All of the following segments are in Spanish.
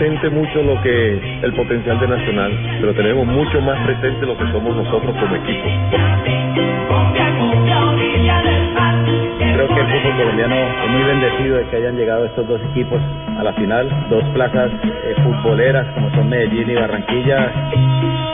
Presente mucho lo que el potencial de Nacional, pero tenemos mucho más presente lo que somos nosotros como equipo. Creo que el fútbol colombiano es muy bendecido de que hayan llegado estos dos equipos a la final, dos plazas eh, futboleras como son Medellín y Barranquilla.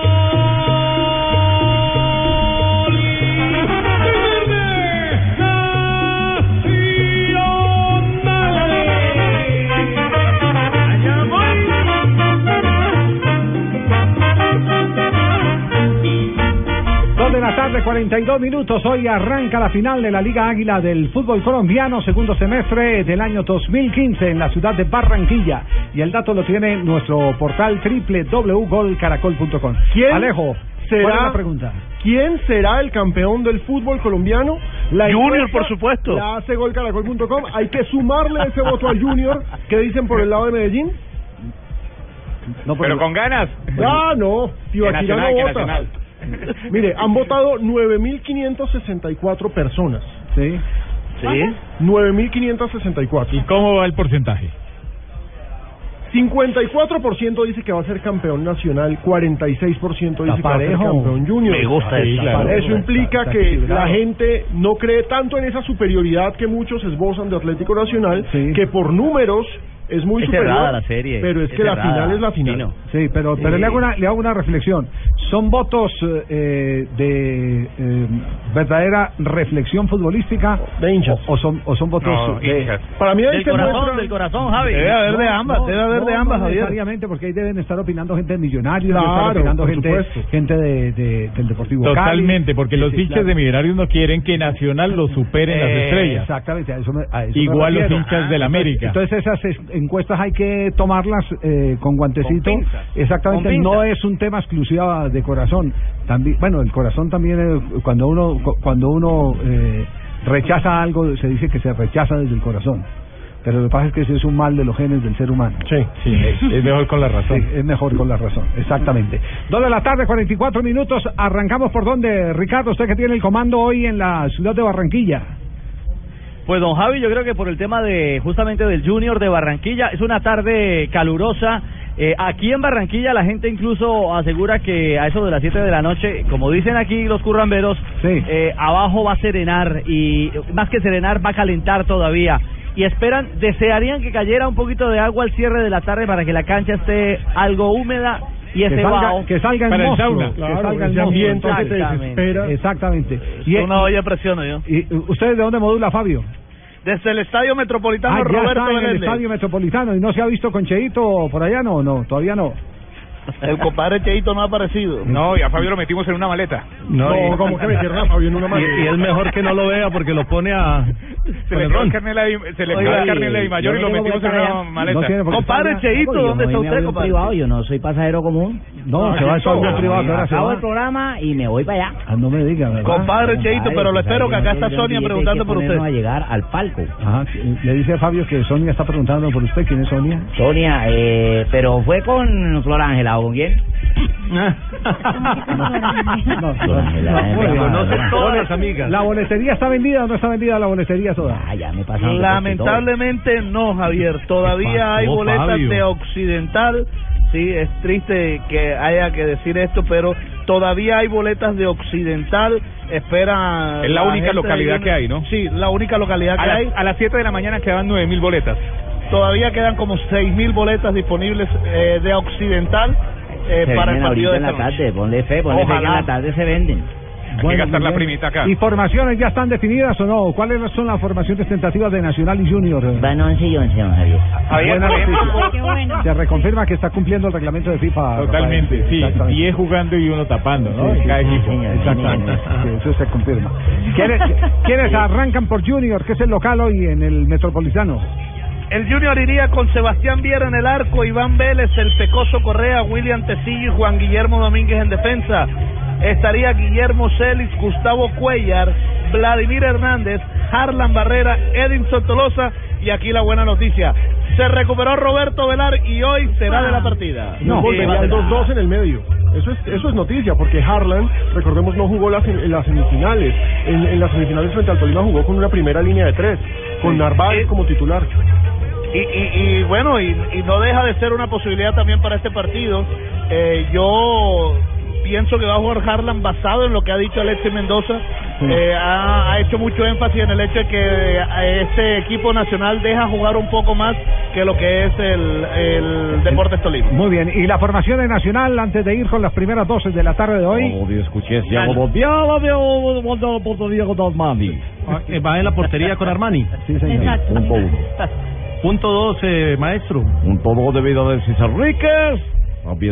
42 minutos. Hoy arranca la final de la Liga Águila del fútbol colombiano, segundo semestre del año 2015 en la ciudad de Barranquilla. Y el dato lo tiene nuestro portal www.golcaracol.com. ¿Quién Alejo, será- ¿cuál es la pregunta? ¿Quién será el campeón del fútbol colombiano? La Junior, encuesta por supuesto. La hace golcaracol.com. Hay que sumarle ese voto al Junior. ¿Qué dicen por el lado de Medellín? No, Pero con ganas. Ah, no. Tibaquirá Que no Nacional, que vota. Mire, han votado 9.564 personas. Sí. Sí. 9.564. ¿Y cómo va el porcentaje? 54% dice que va a ser campeón nacional, 46% dice que va a ser campeón junior. Me gusta Sí, eso. claro. Eso implica Está- está que equilibrado. la gente no cree tanto en esa superioridad que muchos esbozan de Atlético Nacional, Sí. que por números es muy Es superior. cerrada la serie, Pero es, es que la final es la final. Sí, pero, pero le, hago una, le hago una reflexión. ¿Son votos eh, de eh, verdadera reflexión futbolística De hinchas. o, o son, o son votos No, de, hinchas. Para mí Del corazón, muestra- del corazón, Javi. Debe haber de ambas, No, debe haber de ambas, no Javier. necesariamente, porque ahí deben estar opinando gente de Millonarios, debe Claro, estar opinando gente, supuesto. gente de, de- del Deportivo Cali. Totalmente, porque Sí, los sí, hinchas claro. de Millonarios no quieren que Nacional lo supere en las estrellas. Exactamente, a eso me, a eso me Igual los hinchas del América. Entonces esas es- encuestas hay que tomarlas eh, con guantecito. Con pinzas. Exactamente, Con no es un tema exclusivo de corazón. También, bueno, el corazón también cuando uno cu- cuando uno eh, rechaza algo se dice que se rechaza desde el corazón. Pero lo que pasa es que ese es un mal de los genes del ser humano. Sí. Sí, es, es mejor con la razón. Sí, es mejor con la razón, exactamente. Dos de la tarde, 44 minutos. Arrancamos por donde, Ricardo, usted que tiene el comando hoy en la ciudad de Barranquilla. Pues don Javi, yo creo que por el tema de justamente del Junior de Barranquilla, es una tarde calurosa. Eh, aquí en Barranquilla la gente incluso asegura que a eso de las 7 de la noche, como dicen aquí los curramberos, Sí. eh, abajo va a serenar y más que serenar va a calentar todavía. Y esperan, desearían que cayera un poquito de agua al cierre de la tarde para que la cancha esté algo húmeda y Que ese salga, bajo. que salga el Para el monstruo, sauna. que Claro, salga el ambiente que te Exactamente. desespera. Exactamente. Y, Una olla de presión, yo. y, y, ¿Usted de dónde modula, Fabio? Desde el Estadio Metropolitano Ah, ya está en el Estadio Metropolitano y no se ha visto con Cheito por allá, no, no, todavía no. El compadre Cheito no ha aparecido. No, y a Fabio lo metimos en una maleta. No, ¿cómo que metieron a Fabio en una maleta? Y, y es mejor que no lo vea porque lo pone a. Se le quedó el carnet de la- se le quedó el carnet de mayor y lo metimos en una maleta. Compadre Cheito, ¿dónde está usted, compadre? privado, yo no soy pasajero común. No, Ah, se va a avión privado. Acabo va. el programa y me voy para allá. Ah, no me diga, ¿verdad? Compadre Cheito, pero lo espero que acá está Sonia preguntando por usted. a llegar al palco. Ajá, le dice Fabio que Sonia está preguntando por usted. ¿Quién es Sonia? Sonia, eh, pero fue con Flor Ángela, ¿o con quién? ¿La boletería está vendida o no está vendida la boletería toda? Ah, ya me pasaron. Lamentablemente no, Javier. Todavía hay boletas Fabio? de Occidental. Sí, es triste que haya que decir esto, pero todavía hay boletas de Occidental. Espera. Es la única localidad que hay, ¿no? Sí, la única localidad A, que hay. a las 7 de la mañana quedan 9.000 boletas. Todavía quedan como 6.000 boletas disponibles eh, de Occidental eh, Se para el partido de en la tarde, ponle fe, ponle fe que en Ojalá. la tarde se venden. Hay que gastar la primita acá. ¿Y formaciones ya están definidas o no? ¿Cuáles son las formaciones tentativas de Nacional y Junior? Van 11 y 11, don Javier. Qué bueno. Se reconfirma que está cumpliendo el reglamento de FIFA. Totalmente, Rafael. sí. Exactamente. 10 jugando y uno tapando, ¿no? Sí, sí, Cada sí, equipo. señor. Exactamente. Sí, eso se confirma. ¿Quiénes, quiénes arrancan por Junior, que es el local hoy en el Metropolitano? El Junior iría con Sebastián Viera en el arco, Iván Vélez, el Pecoso Correa, William Tecillo y Juan Guillermo Domínguez en defensa. Estaría Guillermo Celis, Gustavo Cuellar, Vladimir Hernández, Harlan Barrera, Edinson Tolosa y aquí la buena noticia. Se recuperó Roberto Velar y hoy será de la partida. No, volverían eh, 2-2 en el medio. Eso es, eso es noticia, porque Harlan, recordemos, no jugó las, en las semifinales. En, en las semifinales frente al Tolima jugó con una primera línea de tres, con Narváez como titular. Y, y, y bueno, y, y no deja de ser una posibilidad también para este partido. Eh, yo pienso que va a jugar Harlan basado en lo que ha dicho Alexis Mendoza. Eh, ha, ha hecho mucho énfasis en el hecho de que eh, este equipo nacional deja jugar un poco más que lo que es el, el Deportes Tolima. Muy bien. ¿Y la formación de Nacional antes de ir con las primeras dosis de la tarde de hoy? escuché, Va en la portería con Armani. Sí, señor. Exacto. Uno. Punto dos, eh, maestro. Punto dos debido a Alexis Enríquez.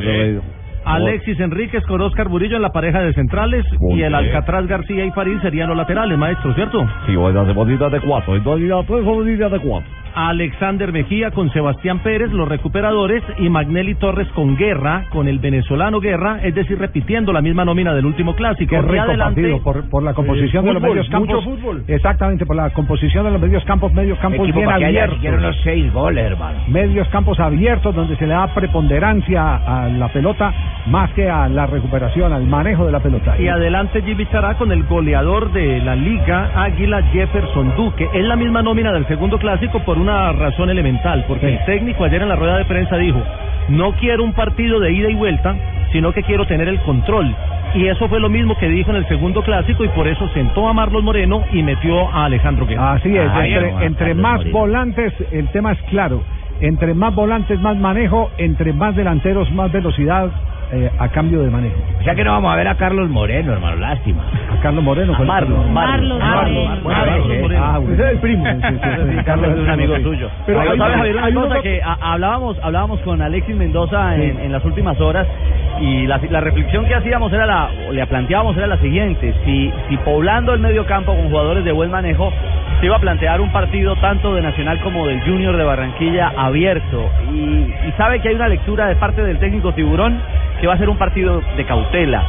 Debido Alexis Enríquez con Oscar Burillo en la pareja de centrales Muy y el. Alcatraz García y Farid serían los laterales, maestro, ¿cierto? Sí, hoy de cuatro. En modalidad tres o modalidad de cuatro. Alexander Mejía con Sebastián Pérez, los recuperadores, y Magnelli Torres con Guerra, con el venezolano Guerra, es decir, repitiendo la misma nómina del último clásico. Qué rico adelante- partido por, por la composición de los medios campos. mucho fútbol. Exactamente, por la composición de los medios campos, medios campos Equipo bien haya abiertos. siquiera unos 6 goles, hermano. medios campos abiertos donde se le da preponderancia a la pelota más que a la recuperación, al manejo de la pelota. Y adelante Jimmy Chará con el goleador de la Liga Águila Jefferson Duque. Es la misma nómina del segundo clásico por una razón elemental, porque Sí. el técnico ayer en la rueda de prensa dijo, no quiero un partido de ida y vuelta, sino que quiero tener el control. Y eso fue lo mismo que dijo en el segundo clásico y por eso sentó a Marlos Moreno y metió a Alejandro Guerra. Así es, Ay, entre, no, entre más Moreno. volantes el tema es claro. Entre más volantes, más manejo, entre más delanteros, más velocidad eh, a cambio de manejo. O sea que no vamos a ver a Carlos Moreno, hermano, lástima. A Carlos Moreno. Con- Marlos, Marlos ah, bueno. Ese es el primo. Sí, sí, sí, sí, Carlos es un amigo suyo. Pero hay- sabes, Javier, una hay cosa que a- hablábamos, hablábamos con Alexis Mendoza en, en las últimas horas y la, la reflexión que hacíamos era la, o le planteábamos era la siguiente: si, si poblando el medio campo con jugadores de buen manejo se iba a plantear un partido tanto de Nacional como del Junior de Barranquilla abierto y, y sabe que hay una lectura de parte del técnico Tiburón va a ser un partido de cautela.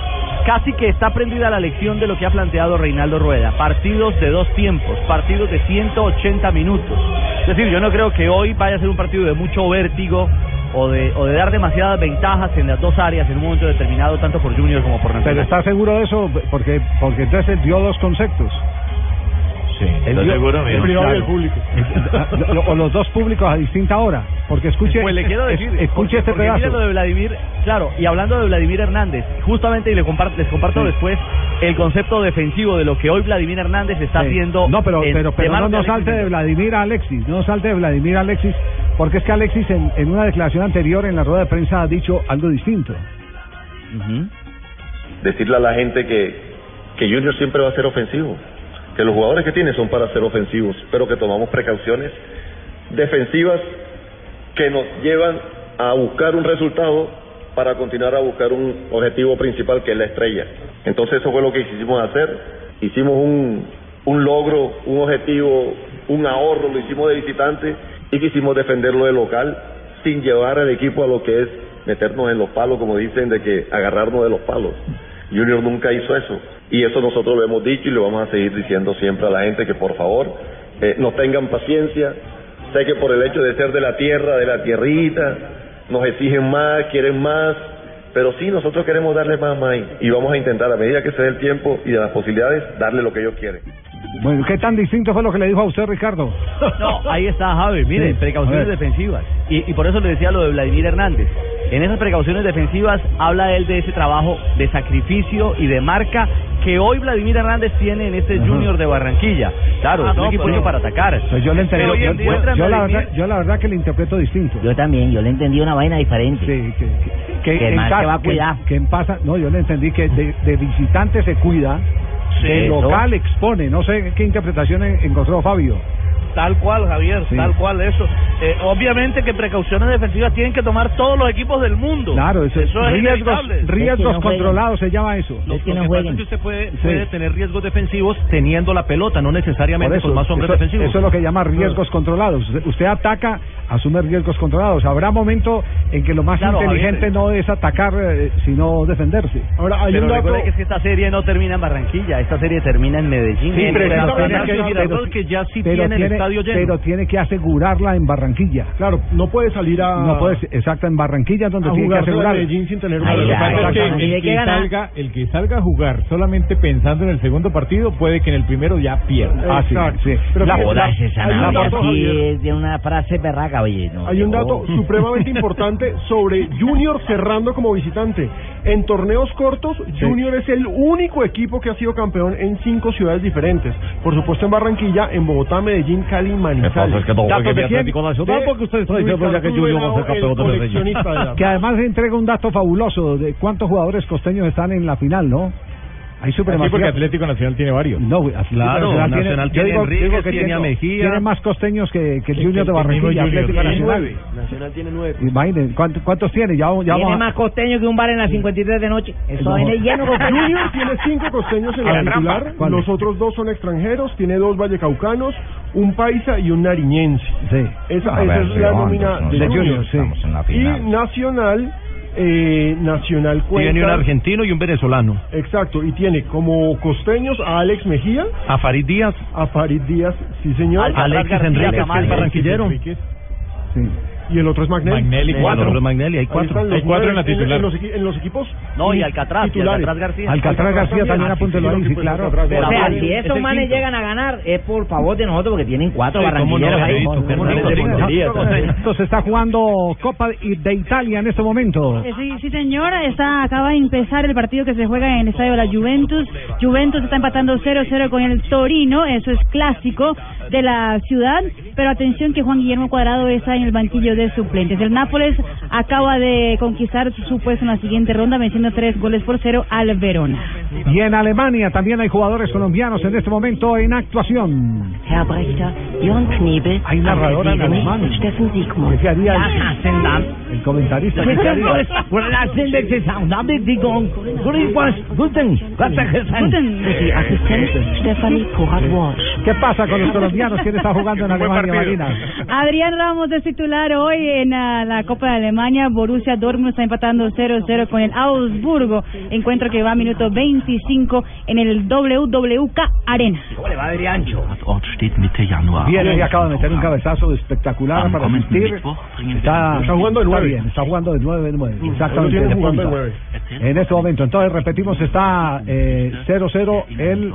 Casi que está aprendida la lección de lo que ha planteado Reinaldo Rueda. Partidos de dos tiempos, partidos de 180 minutos. Es decir, yo no creo que hoy vaya a ser un partido de mucho vértigo o de, o de dar demasiadas ventajas en las dos áreas en un momento determinado, tanto por Junior como por Pero Nacional. está seguro de eso, porque porque entonces dio dos conceptos. Sí, El privado y el público. o los dos públicos a distinta hora. Porque escuche, Pues le quiero decir, es- escuche porque- este pedazo. lo de Vladimir, claro, y hablando de Vladimir Hernández, justamente y le comparto, les comparto Sí. después el concepto defensivo de lo que hoy Vladimir Hernández está Sí. haciendo. No, pero, en- pero, pero no, no salte de. Vladimir a Alexis, no salte de Vladimir a Alexis, porque es que Alexis en, en una declaración anterior en la rueda de prensa ha dicho algo distinto. decirle a la gente que, que Junior siempre va a ser ofensivo, que los jugadores que tiene son para ser ofensivos, pero que tomamos precauciones defensivas que nos llevan a buscar un resultado para continuar a buscar un objetivo principal que es la estrella. Entonces eso fue lo que quisimos hacer. Hicimos un, un logro, un objetivo, un ahorro, lo hicimos de visitante y quisimos defenderlo de local sin llevar al equipo a lo que es meternos en los palos, como dicen, de que agarrarnos de los palos. Junior nunca hizo eso. Y eso nosotros lo hemos dicho y lo vamos a seguir diciendo siempre a la gente que por favor eh, nos tengan paciencia. Sé que por el hecho de ser de la tierra, de la tierrita, nos exigen más, quieren más, pero sí, nosotros queremos darle más, más y vamos a intentar a medida que se dé el tiempo y de las posibilidades, darle lo que ellos quieren. Bueno, ¿qué tan distinto fue lo que le dijo a usted, Ricardo? No, ahí está Javi, mire, Sí, precauciones defensivas. Y, y por eso le decía lo de Vladimir Hernández. En esas precauciones defensivas habla él de ese trabajo de sacrificio y de marca que hoy Vladimir Hernández tiene en este Junior de Barranquilla. Claro, Ah, es un no, equipo hecho para atacar. Pues yo le entendí, yo, la verdad, yo la verdad que le interpreto distinto. Yo también, yo le entendí una vaina diferente. Sí, que, que, Que en casa- va a que- cuidar. que en pasa, no, yo le entendí que de, de visitante se cuida, de local expone. No sé qué interpretación en- encontró Fabio. Tal cual, Javier, Sí. tal cual eso. Eh, obviamente que precauciones defensivas tienen que tomar todos los equipos del mundo. Claro, eso, es Eso es riesgos, riesgos controlados se llama eso. Lo, lo que pasa es que usted puede, Sí. puede tener riesgos defensivos teniendo la pelota, no necesariamente eso, con más hombres eso, defensivos. eso es lo que llama riesgos controlados. Usted- ataca, asume riesgos controlados. Habrá momento en que lo más Claro, inteligente Javier. no es atacar, eh, sino defenderse. Ahora, hay Pero un dato... que es que esta serie no termina en Barranquilla, esta serie termina en Medellín. Sí, pero Pero- tiene pero- que- ya sí pero tiene el tiene- estadio lleno. Pero tiene que asegurarla en Barranquilla. Claro, no puede salir a... No puede ser, exacto, en Barranquilla es donde tiene que jugarse en asegurar. Medellín sin tener exactamente. el, que salga, el que salga a jugar solamente pensando en el segundo partido puede que en el primero ya pierda. Ah, sí. Pero La- sí Javier. es de una frase berraca, oye. No, Hay un dato supremamente importante sobre Junior cerrando como visitante. En torneos cortos, Junior es el único equipo que ha sido campeón en cinco ciudades diferentes. Por supuesto en Barranquilla, en Bogotá, Medellín, Cali y Manizales. es que no ¿Datos juegue quién? Atlético Nacional De porque usted está diciendo ya que Junior va a ser campeón de Medellín. Que además entrega un dato fabuloso de cuántos jugadores costeños están en la final, ¿no? Hay Sí, porque supremacía. Atlético Nacional tiene varios. No, Atlético Claro, Nacional yo tiene digo- Enríquez, digo que tiene a Mejía. Tiene más costeños que, que el Junior de Barranquilla, Junior. Atlético Tiene Nacional. nueve. Nacional tiene nueve. Imaginen, ¿cuántos, cuántos tiene? Ya, ya Tiene vamos a- más costeño que un bar en la 53 de noche. Eso No. viene lleno de Junior tiene cinco costeños en la titular, ¿Cuál es? los otros dos son extranjeros, tiene dos vallecaucanos, un paisa y un nariñense. Sí. Esa, esa ver, es la nómina de Junior. Sí. La Y. Nacional, eh, Nacional cuenta... Tiene un argentino y un venezolano. Exacto, y tiene como costeños a Alex Mejía, A Farid Díaz, a Farid Díaz, sí señor. Alcatraz Alexis García Enríquez, que Camacho. es barranquillero. Enríquez, Sí. Y el otro es Magnelli. Magnelli, Cuatro. cuatro. Otro Magnelli, hay Ahí cuatro. Hay cuatro en la titular. En, los, en los equipos No, y Alcatraz, y. Alcatraz García. Alcatraz García también apúntelo sí, ahí, sí, pues, claro. Alcatraz O sea, si Es esos el manes llegan a ganar, es por favor de nosotros, porque tienen cuatro Sí, no, barranquilleros ahí. Javierito, ¿Cómo Fernando no? Esto se está jugando Copa de Italia en este momento. Eh, Sí, sí, señor. Está, acaba de empezar el partido que se juega en el estadio de la Juventus. Juventus está empatando 0-0 con el Torino. Eso es clásico de la ciudad. Pero atención que Juan Guillermo Cuadrado está en el banquillo de suplentes. El Nápoles acaba de conquistar su puesto en la siguiente ronda, venciendo tres goles por cero al Verona. Y en Alemania también hay jugadores colombianos en este momento en actuación. Herr Brechter, Jörn Knebel, Hay narradora en alemán. Steffen Siegmund. ¿Qué haría el, el comentarista? ¿Qué haría? ¿Qué pasa con los colombianos? ¿Quién está jugando en Alemania, Marina? Adrián Ramos es titular hoy en ah, la Copa de Alemania. Borussia Dortmund está empatando 0-0 con el Augsburgo. Encuentro que va a minuto 25 en el WWK Arena. Viene y acaba de meter un cabezazo espectacular para asistir. Está, Está jugando de está nueve. bien, está jugando de 9 de 9. Hoy lo Exactamente. de punta. En este momento, entonces repetimos, está eh, 0-0 el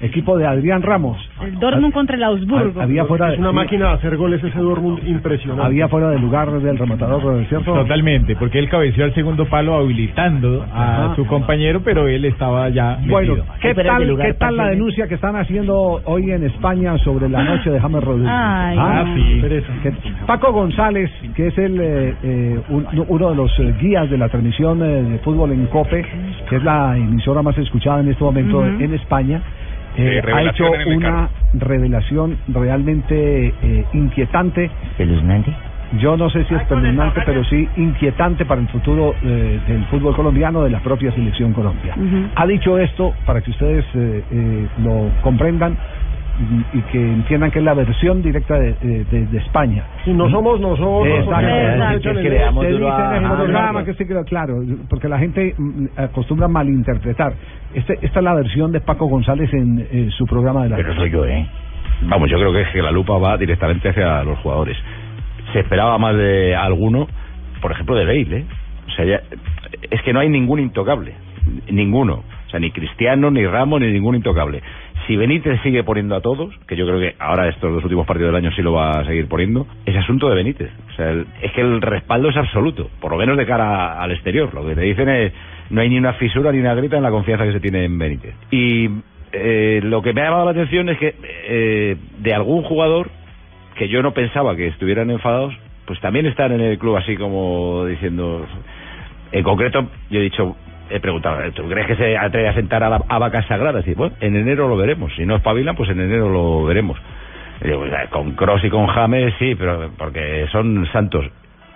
equipo de Adrián Ramos. El Dortmund contra el Augsburgo. Había fuera, Es una máquina de hacer goles ese Dortmund impresionante. había fuera del lugar del rematador, ¿cierto? Totalmente, porque él cabeció al segundo palo habilitando a Ajá. su compañero, pero él estaba ya Bueno, metido. ¿qué tal, ¿qué tal la denuncia que están haciendo hoy en España sobre la noche de James Rodríguez? Ay, Ah, sí. Que Paco González, que es el eh, eh, un- uno de los eh, guías de la transmisión eh, de fútbol en COPE, que es la emisora más escuchada en este momento en España, eh, ha hecho una revelación realmente eh, inquietante ¿Espeluznante? Yo no sé si espeluznante, pero sí inquietante para el futuro eh, del fútbol colombiano, de la propia selección Colombia. Ha dicho esto para que ustedes eh, eh, lo comprendan y, y que entiendan que es la versión directa de, de- de- España. Si no somos nosotros, Exacto. Que programa sí claro, porque la gente mm, acostumbra a malinterpretar. Este, esta es la versión de Paco González en eh, su programa de la Pero soy yo, ¿eh? Vamos, yo creo que es que la lupa va directamente hacia los jugadores. Se esperaba más de alguno, por ejemplo, de Bale, ¿eh? O sea, ya- es que no hay ningún intocable. Ninguno. O sea, ni Cristiano, ni Ramos, ni ningún intocable. Si Benítez sigue poniendo a todos, que yo creo que ahora estos dos últimos partidos del año sí lo va a seguir poniendo, es asunto de Benítez. O sea, el- es que el respaldo es absoluto, por lo menos de cara al exterior. Lo que te dicen es, no hay ni una fisura ni una grita en la confianza que se tiene en Benítez. Y eh, lo que me ha llamado la atención es que eh, de algún jugador que yo no pensaba que estuvieran enfadados, pues también están en el club así como diciendo... En concreto, yo he dicho, he preguntado, ¿tú crees que se atreve a sentar a, la, a vacas sagradas? Y bueno, en enero lo veremos. Si no espabilan, pues en enero lo veremos. Digo, con Cross y con James, sí, pero porque son santos.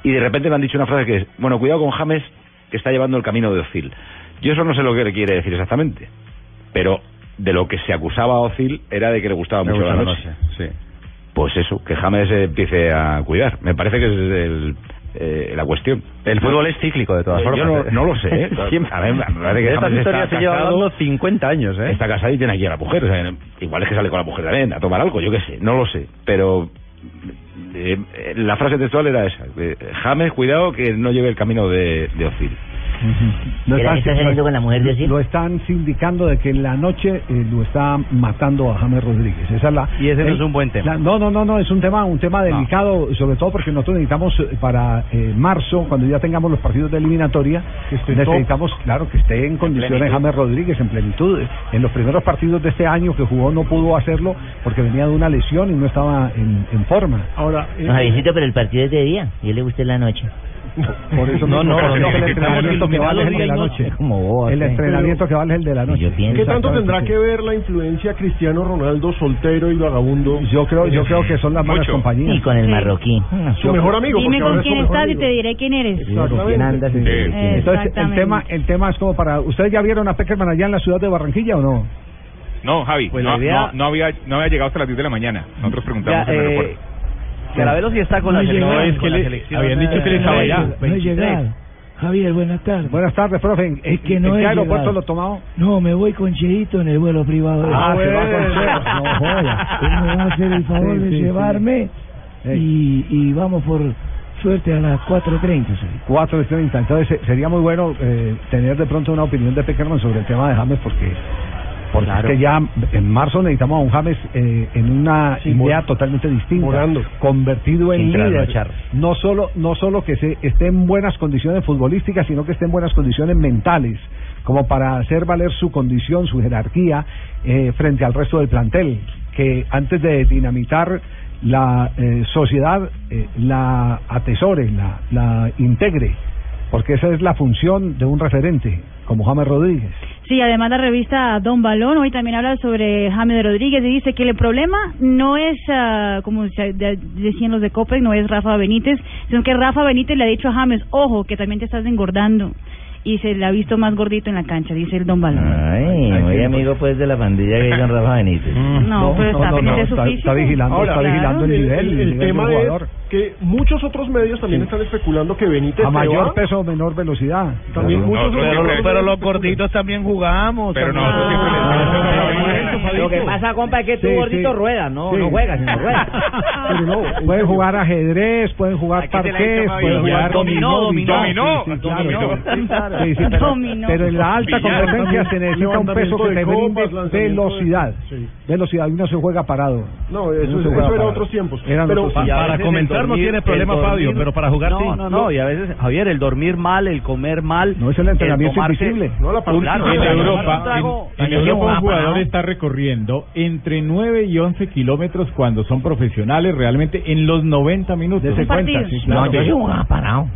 Y de repente me han dicho una frase que es, bueno, cuidado con James, que está llevando el camino de Ozil. Yo eso no sé lo que le quiere decir exactamente, pero de lo que se acusaba a Ozil era de que le gustaba mucho la la noche. Sí. Pues eso, que James empiece a cuidar. Me parece que es el, eh, la cuestión. El fútbol es cíclico, de todas Yo formas. no, no lo sé. ¿eh? Siempre. A ver, me parece que Esta James historia está se lleva casado, hablando 50 años, ¿eh? Está casado y tiene aquí a la mujer. O sea, igual es que sale con la mujer también a tomar algo, yo qué sé, no lo sé. Pero eh, eh, la frase textual era esa. eh, James, cuidado que no lleve el camino de, de Ozil. Lo ¿Qué están, está saliendo con la mujer de Ozil? lo están sindicando de que en la noche eh, lo está matando a James Rodríguez. Esa es la, Y ese no es un buen tema. la- no, no, no, no, es un tema, un tema delicado, sobre todo porque nosotros necesitamos eh, para eh, marzo, cuando ya tengamos los partidos de eliminatoria, necesitamos, claro, que esté en condiciones plenitud. James Rodríguez en plenitud. En los primeros partidos de este año que jugó no pudo hacerlo porque venía de una lesión y no estaba en, en forma. Ahora, No, Javiercito, pero el partido es de día y él le gusta en la noche. Por eso No, no, el no, entrenamiento que vale es el de la noche. El entrenamiento que vale es el de la noche. ¿Qué tanto tendrá que ver la influencia Cristiano Ronaldo soltero y vagabundo? Yo creo, yo creo que son las malas compañías. Y con el marroquí. Su mejor amigo. Dime con quién estás y te diré quién eres. Entonces, el tema, el tema es como para. ¿Ustedes ya vieron a Peckerman allá en la ciudad de Barranquilla o no? No, Javi, Pues no, idea- no, no había, no había llegado hasta las 10 de la mañana. Nosotros preguntamos Ya, en el eh, aeropuerto. Carabelo sí está con No la selección. llegado, es que con la le- selección, habían dicho que él eh, estaba allá. no, No he 23. llegado. Javier, buenas tardes. Buenas tardes, profe. ¿En, Es que no ¿en he qué aeropuerto llegado. lo tomado? No, me voy con Cheito en el vuelo privado. de- Ah, se va con Cheito. No joda. Él me va a hacer el favor Sí, de sí, sí. llevarme y, y vamos por suerte a las 4.30. sí. 4.30. Entonces sería muy bueno eh, tener de pronto una opinión de Peckerman sobre el tema de James porque porque es que ya en marzo necesitamos a un James eh, en una idea totalmente distinta, morando. convertido en líder. No solo no solo que se esté en buenas condiciones futbolísticas, sino que esté en buenas condiciones mentales, como para hacer valer su condición, su jerarquía eh, frente al resto del plantel, que antes de dinamitar la eh, sociedad eh, la atesore, la, la integre, porque esa es la función de un referente como James Rodríguez. Sí, además la revista Don Balón hoy también habla sobre James Rodríguez y dice que el problema no es, ah, como decían los de Copec, no es Rafa Benítez, sino que Rafa Benítez le ha dicho a James, ojo, que también te estás engordando. Y se le ha visto más gordito en la cancha, dice el Don Balón. Ay, muy amigo pues de la pandilla que hay con Rafa Benítez. No, pero está pendiente de su está, vigilando, Ahora, está vigilando el el, nivel, el- el el nivel del jugador. es que muchos otros medios también Sí. están especulando que Benítez a mayor va. peso, menor velocidad. También muchos pero, otros lo- medios pero los gorditos también jugamos. Pero también. nosotros siempre le- Lo que pasa, compa, es que tú Sí, gordito sí. rueda, no, Sí. no juegas, sino rueda. Pero no, pueden jugar ajedrez, pueden jugar parqués, pueden jugar Dominó, dominó, dominó. pero, en la alta competencia se necesita un peso que te brinde velocidad. Velocidad, y no se juega parado. No, eso, No era otros tiempos. Eran pero otros Pa- no tiene problema Fabio, pero para jugar sí. No, no, no, y a veces, Javier, el dormir mal, el comer mal. No es el entrenamiento tomarse- invisible. no, la Claro, En Europa, tomar un trago- en, Europa un jugador está recorriendo entre 9 y 11 kilómetros cuando son profesionales realmente en los 90 minutos. Dese cuenta, sí, No, yo sí jugaba parado.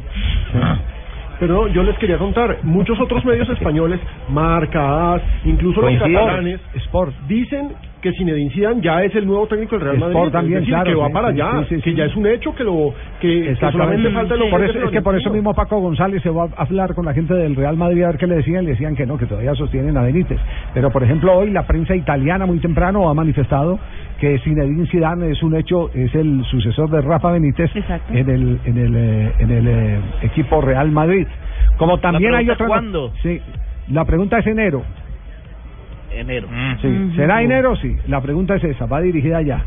Pero yo les quería contar, muchos otros medios españoles, Marca, AS, incluso los catalanes, Sport. dicen que Zinedine Zidane ya es el nuevo técnico del Real Madrid. Sport también, es decir, claro, que va sí, para allá, sí, sí, que ya es un hecho que lo que, que Exactamente. solamente falta el por eso, es que por eso mismo Paco González se va a hablar con la gente del Real Madrid a ver qué le decían, le decían que no, que todavía sostienen a Benítez. Pero por ejemplo hoy la prensa italiana muy temprano ha manifestado que Zinedine Zidane es un hecho, es el sucesor de Rafa Benítez en el en el eh, en el eh, equipo Real Madrid. Como también hay otra ¿cuándo? Sí. La pregunta es enero. Enero. Sí. ¿Será enero? Sí. La pregunta es esa, va dirigida allá.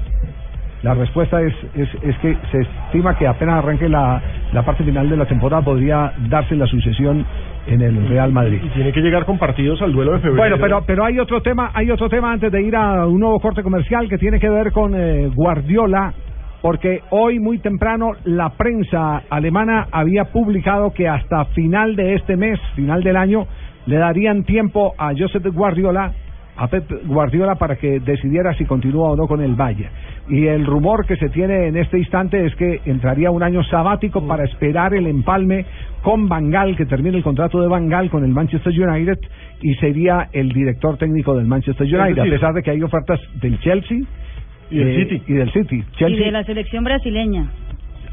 La respuesta es, es, es que se estima que apenas arranque la, la parte final de la temporada podría darse la sucesión en el Real Madrid. Y tiene que llegar con partidos al duelo de febrero. Bueno, pero pero hay otro tema, hay otro tema antes de ir a un nuevo corte comercial que tiene que ver con eh, Guardiola, porque hoy muy temprano la prensa alemana había publicado que hasta final de este mes, final del año, le darían tiempo a Josep Guardiola a Pep Guardiola para que decidiera si continúa o no con el Valle. Y el rumor que se tiene en este instante es que entraría un año sabático para esperar el empalme con Bangal, que termine el contrato de Bangal con el Manchester United y sería el director técnico del Manchester United, a pesar de que hay ofertas del Chelsea Y del eh, City. y del City. Y de la selección brasileña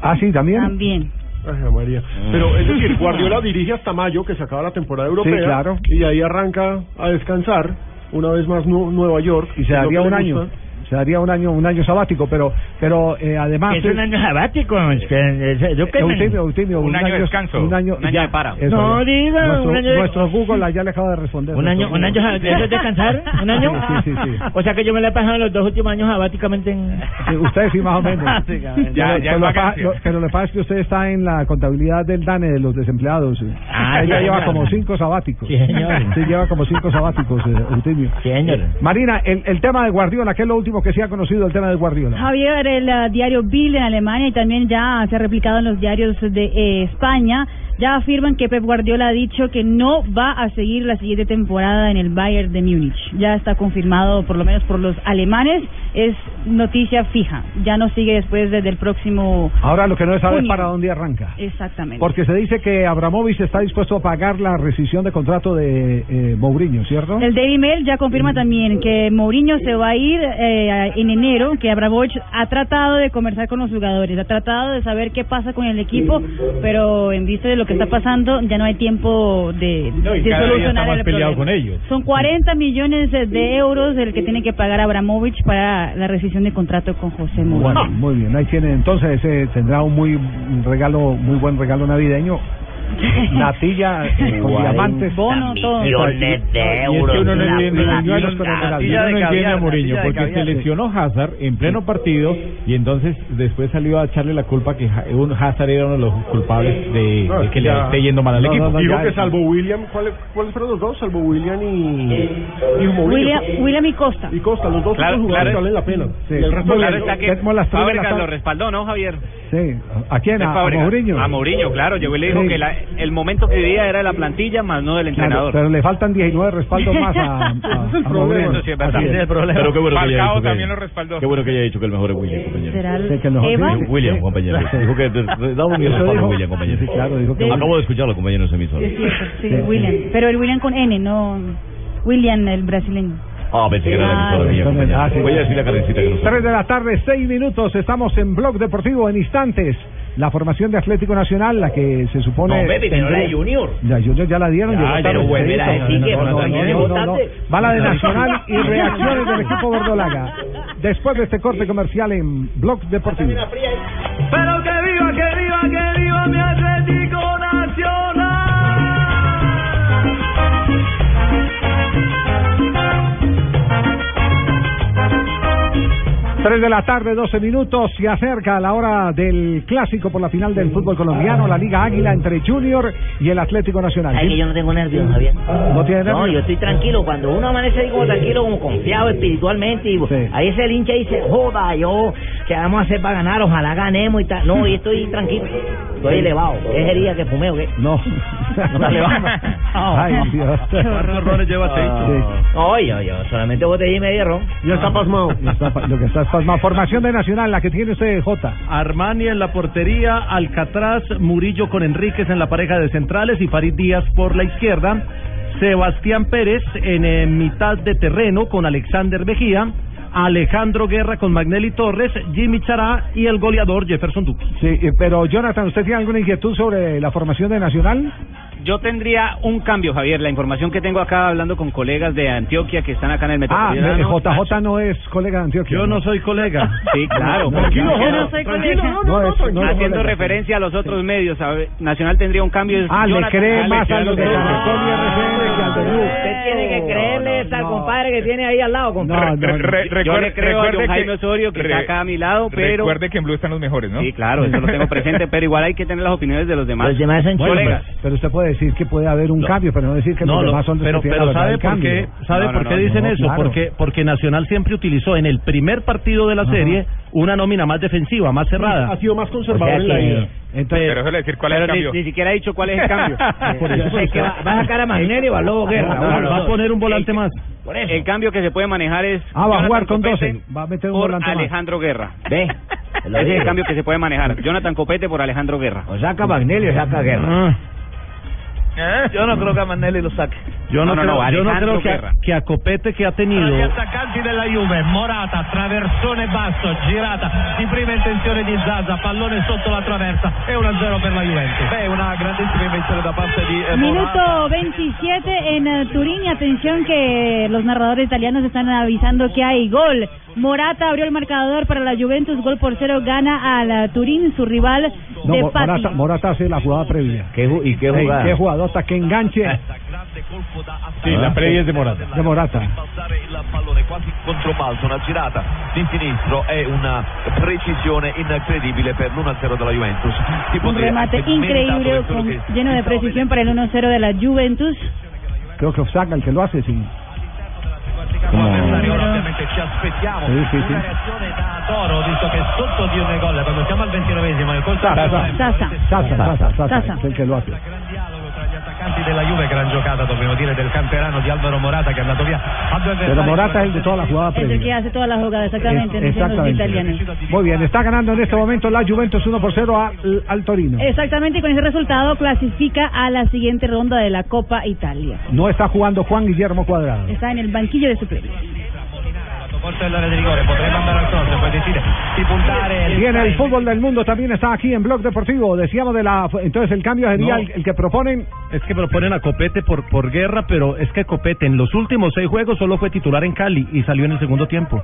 Ah, sí, también. también. Ay, María. Pero es decir, Guardiola dirige hasta mayo, que se acaba la temporada europea. Sí, claro. Y ahí arranca a descansar, una vez más Nu- Nueva York. y se daría un año. Se daría un año un año sabático, pero pero eh, además Es un año sabático. es que- yo qué Eutimio, Eutimio, Un año de descanso, un año, un año ya, de para. eso No, diga, nuestro, un año de- nuestro Google ya le acaba de responder. Un año, un año Google. sabático. ¿Eso es descansar? ¿Un año? Sí, sí, sí, sí. O sea que yo me la he pasado los dos últimos años sabáticamente en... Sí, usted sí, más o menos. Ya- Pero- ya pero, lo pero lo que pasa es que usted está en la contabilidad del DANE de los desempleados. eh. Ah, Ella lleva como cinco sabáticos. Sí, señor. Sí, lleva como cinco sabáticos, eh, Eutimio. Sí, señor. Marina, el, el tema de Guardiola, ¿qué es lo último que se ha conocido del tema de Guardiola? Javier, el eh, diario Bild en Alemania y también ya se ha replicado en los diarios de eh, España, ya afirman que Pep Guardiola ha dicho que no va a seguir la siguiente temporada en el Bayern de Múnich. Ya está confirmado, por lo menos por los alemanes, es noticia fija. Ya no sigue después desde el próximo... Ahora lo que no se sabe es junio. para dónde arranca. Exactamente. Porque se dice que Abramovich está dispuesto a pagar la rescisión de contrato de eh, Mourinho, ¿cierto? El Daily Mail ya confirma también que Mourinho se va a ir eh, en enero, que Abramovich ha tratado de conversar con los jugadores, ha tratado de saber qué pasa con el equipo, pero en vista de lo que está pasando ya no hay tiempo de, No, y de cada día solucionar está más el peleado problema. con ellos. Son 40 millones de- de euros el que tiene que pagar Abramovich para la rescisión de contrato con José Mourinho. Bueno, muy bien, ahí tiene. Entonces eh, tendrá un muy un regalo, muy buen regalo navideño. Natilla eh, con diamantes. Bono, todo. millones de Y es que uno no entiende, la y uno- no entiende a Mourinho porque se lesionó Hazard en pleno partido y entonces después salió a echarle la culpa que Ha- un Hazard era uno de los culpables de, No, de es que le esté yendo mal al no, equipo. no, ya que salvo William, ¿cuáles cuáles fueron los dos? Salvo William y. William, William y Costa. Y Costa, los dos Claro, jugadores claro. valen la pena. Sí. Y el resto. Claro está que Fábregas lo respaldó, ¿no, Javier? Sí. ¿A quién? A. Mourinho. A Mourinho, claro. Llegó y le dijo Sí. que la- el momento que vivía era de la plantilla, más no del Claro, entrenador. pero le faltan 19 respaldos más a, a, Ese es el a. Eso sí es verdad. Así Ese es el problema. Pero qué bueno que haya dicho que- también lo respaldó. Qué bueno que haya dicho que el mejor es William, compañero. ¿Será el Sí, que sí, William, compañero. Sí. Dijo que te- te daba un respaldo dijo. William, compañero. Sí, claro, dijo que Acabo de escucharlo, compañero, en ese emisor. Cierto, sí, William. Pero el William con N, no William el brasileño. Ah, pensé que era la Ah, mía, compañero. ah, sí. Voy a decirle a Karencita que no 3 de la tarde, 6 minutos. Estamos en Blog Deportivo en instantes. La formación de Atlético Nacional, la que se supone. No, Pepe, pero la de Junior. La Junior ya la dieron. Ya, pero vuelve Cheito. a decir que No, no, cuando no, viene no, no, no. votante. Va la de Nacional y reacciones del equipo verdolaga. Después de este corte comercial en Blog Deportivo. Pero que 3 de la tarde, 12 minutos. Se acerca la hora del clásico por la final del fútbol colombiano, la Liga Águila entre Junior y el Atlético Nacional. Ay, que yo no tengo nervios, Javier. ¿No tiene No, nervios? yo estoy tranquilo. Cuando uno amanece ahí como tranquilo, como confiado espiritualmente, y Sí. ahí ese hincha dice, joda, yo, ¿qué vamos a hacer para ganar? Ojalá ganemos y tal. No, yo estoy tranquilo. Estoy elevado. ¿Qué sería que fumeo? ¿Qué? No. No está elevado. Ay, Dios. ¿Cuántos rones lleva Cheito? Oye, oye, solamente botella y media ron. Ya está pasmado. Está pa- lo que está Formación de Nacional, la que tiene usted, J. Armani en la portería, Alcatraz, Murillo con Enríquez en la pareja de centrales y Farid Díaz por la izquierda. Sebastián Pérez en eh, mitad de terreno con Alexander Mejía. Alejandro Guerra con Magnelli Torres, Jimmy Chará y el goleador Jefferson Duque. Sí, eh, pero Jonathan, ¿usted tiene alguna inquietud sobre la formación de Nacional? Yo tendría un cambio, Javier. La información que tengo acá hablando con colegas de Antioquia que están acá en el Ah, Metropolitano. JJ no es colega de Antioquia. Yo no soy colega. Sí, claro. Tranquilo, porque- Yo no soy colega. No, no, no, es- tranquilo, haciendo colega. referencia a los otros medios, a ver, Nacional tendría un cambio. Ah, le cree Ah, más a los de. Usted tiene que creerle al compadre que tiene ahí al lado, compadre. Yo le creo a John Jaime Osorio que está acá a mi lado, pero... Recuerde que en Blue están los mejores, ¿no? Sí, claro, eso lo tengo presente, pero igual hay que tener las opiniones de los demás. Los demás son colegas. pero, pero usted puede decir que puede haber un cambio, pero no decir que No, los lo- demás son los pero, que pero ¿sabe por qué, sabe No, no, por qué no, dicen no, eso? claro. Porque, porque Nacional siempre utilizó en el primer partido de la serie una nómina más defensiva, más cerrada. Ha sido más O conservador sea en la que- ida. Entonces, Pero eso decir cuál es el ni, cambio. ni siquiera ha dicho cuál es el cambio. Por eso, Yo sé que va, va a sacar a Magnelli o a Lobo Guerra. No, no, no. va a poner un volante más. Por eso. El cambio que se puede manejar es Ah, va a jugar con Copete 12. Va a meter un por volante más. Alejandro Guerra. Ve. Ese es el cambio que se puede manejar. Jonathan Copete por Alejandro Guerra. O saca Magnelli o saca Guerra. Ah, Yo no creo que a Manelli lo saque. yo no, No, creo, no, yo no creo que, Guerra. a, que a Copete que ha tenido Gli attaccanti della Juve, Morata, traversone basso, girata di prima intenzione di Zaza, pallone sotto la traversa e 1-0 per la Juventus. Beh, una grandissima invenzione da parte di eh, Morata. Minuto 27 en eh, Turín atención que los narradores italianos están avisando que hay gol. Morata abrió el marcador para la Juventus, gol por cero gana al eh, Turín, su rival No, de Patti. Morata, Morata hace la jugada previa. ¿Qué ¿Y qué Ey, jugada? qué jugadota, qué enganche Sí, la previa es de Morata. de Morata. Passare il pallone quasi controbalzo, una girata di sinistro e una precisione incredibile per l'1-0 della Juventus. Si Un remate increíble, con- lleno de precisión para el 1-0 de la Juventus. Creo que Osaga el que lo hace, sí. Come avversario ora ovviamente ci aspettiamo Sì, sì, una sì. reazione da Toro visto che sotto di un gol quando siamo al 29esimo nel colpo Sasa, Sasa. Sasa, Sasa, Sasa, attaccanti della Juve gran giocata dobbiamo dire del canterano di Alvaro Morata che è andato via Pero Morata es el de toda la jugada Es el previa. que hace toda la jugada, exactamente, Es- exactamente. Muy bien, está ganando en este momento la Juventus 1 por 0 al, al Torino. Exactamente, y con ese resultado clasifica a la siguiente ronda de la Copa Italia. No está jugando Juan Guillermo Cuadrado. Está en el banquillo de suplentes. Bien, el fútbol del mundo también está aquí en Blog Deportivo. Decíamos de la. Entonces, el cambio sería No. el, el que proponen. Es que proponen a Copete por, por guerra, pero es que Copete en los últimos seis juegos solo fue titular en Cali y salió en el segundo tiempo.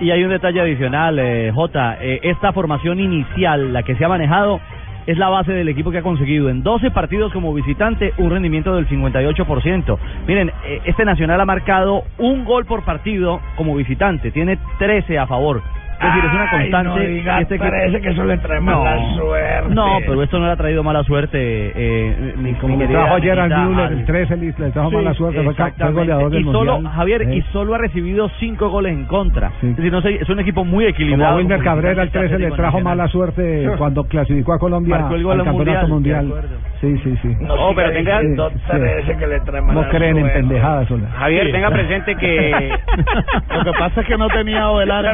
Y hay un detalle adicional, eh, Jota. eh, esta formación inicial, la que se ha manejado, es la base del equipo que ha conseguido en 12 partidos como visitante un rendimiento del 58%. Miren, eh, este Nacional ha marcado un gol por partido como visitante, tiene 13 a favor. Es decir, es una Ay, constante. no diga, este parece que eso le trae mala suerte. No, pero esto no le ha traído mala suerte. Eh, mi, Como mi le trajo ayer al Müller, el 13 le, trajo Sí, mala suerte. Fue, goleador del y solo, Mundial. Javier, Eh. y solo ha recibido cinco goles en contra. Es decir, no sé, es un equipo muy Como equilibrado. a Wilmer como Cabrera, el visitante 13 le trajo mala suerte cuando clasificó a Colombia Marcó el gol al campeonato Mundial, mundial. Sí, sí, sí. No, pero tenga- Sí, que le trae No creen en pendejadas. Javier, Sí. tenga presente que Lo que pasa es que no tenía Ovelar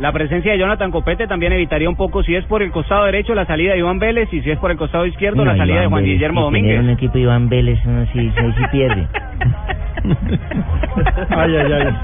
La presencia de Jonathan Copete también evitaría un poco, si es por el costado derecho, la salida de Iván Vélez y si es por el costado izquierdo, la salida de Juan Vélez, Guillermo tener Domínguez. un equipo Iván Vélez, uno sí, sí, sí pierde. Ay, ay, ay.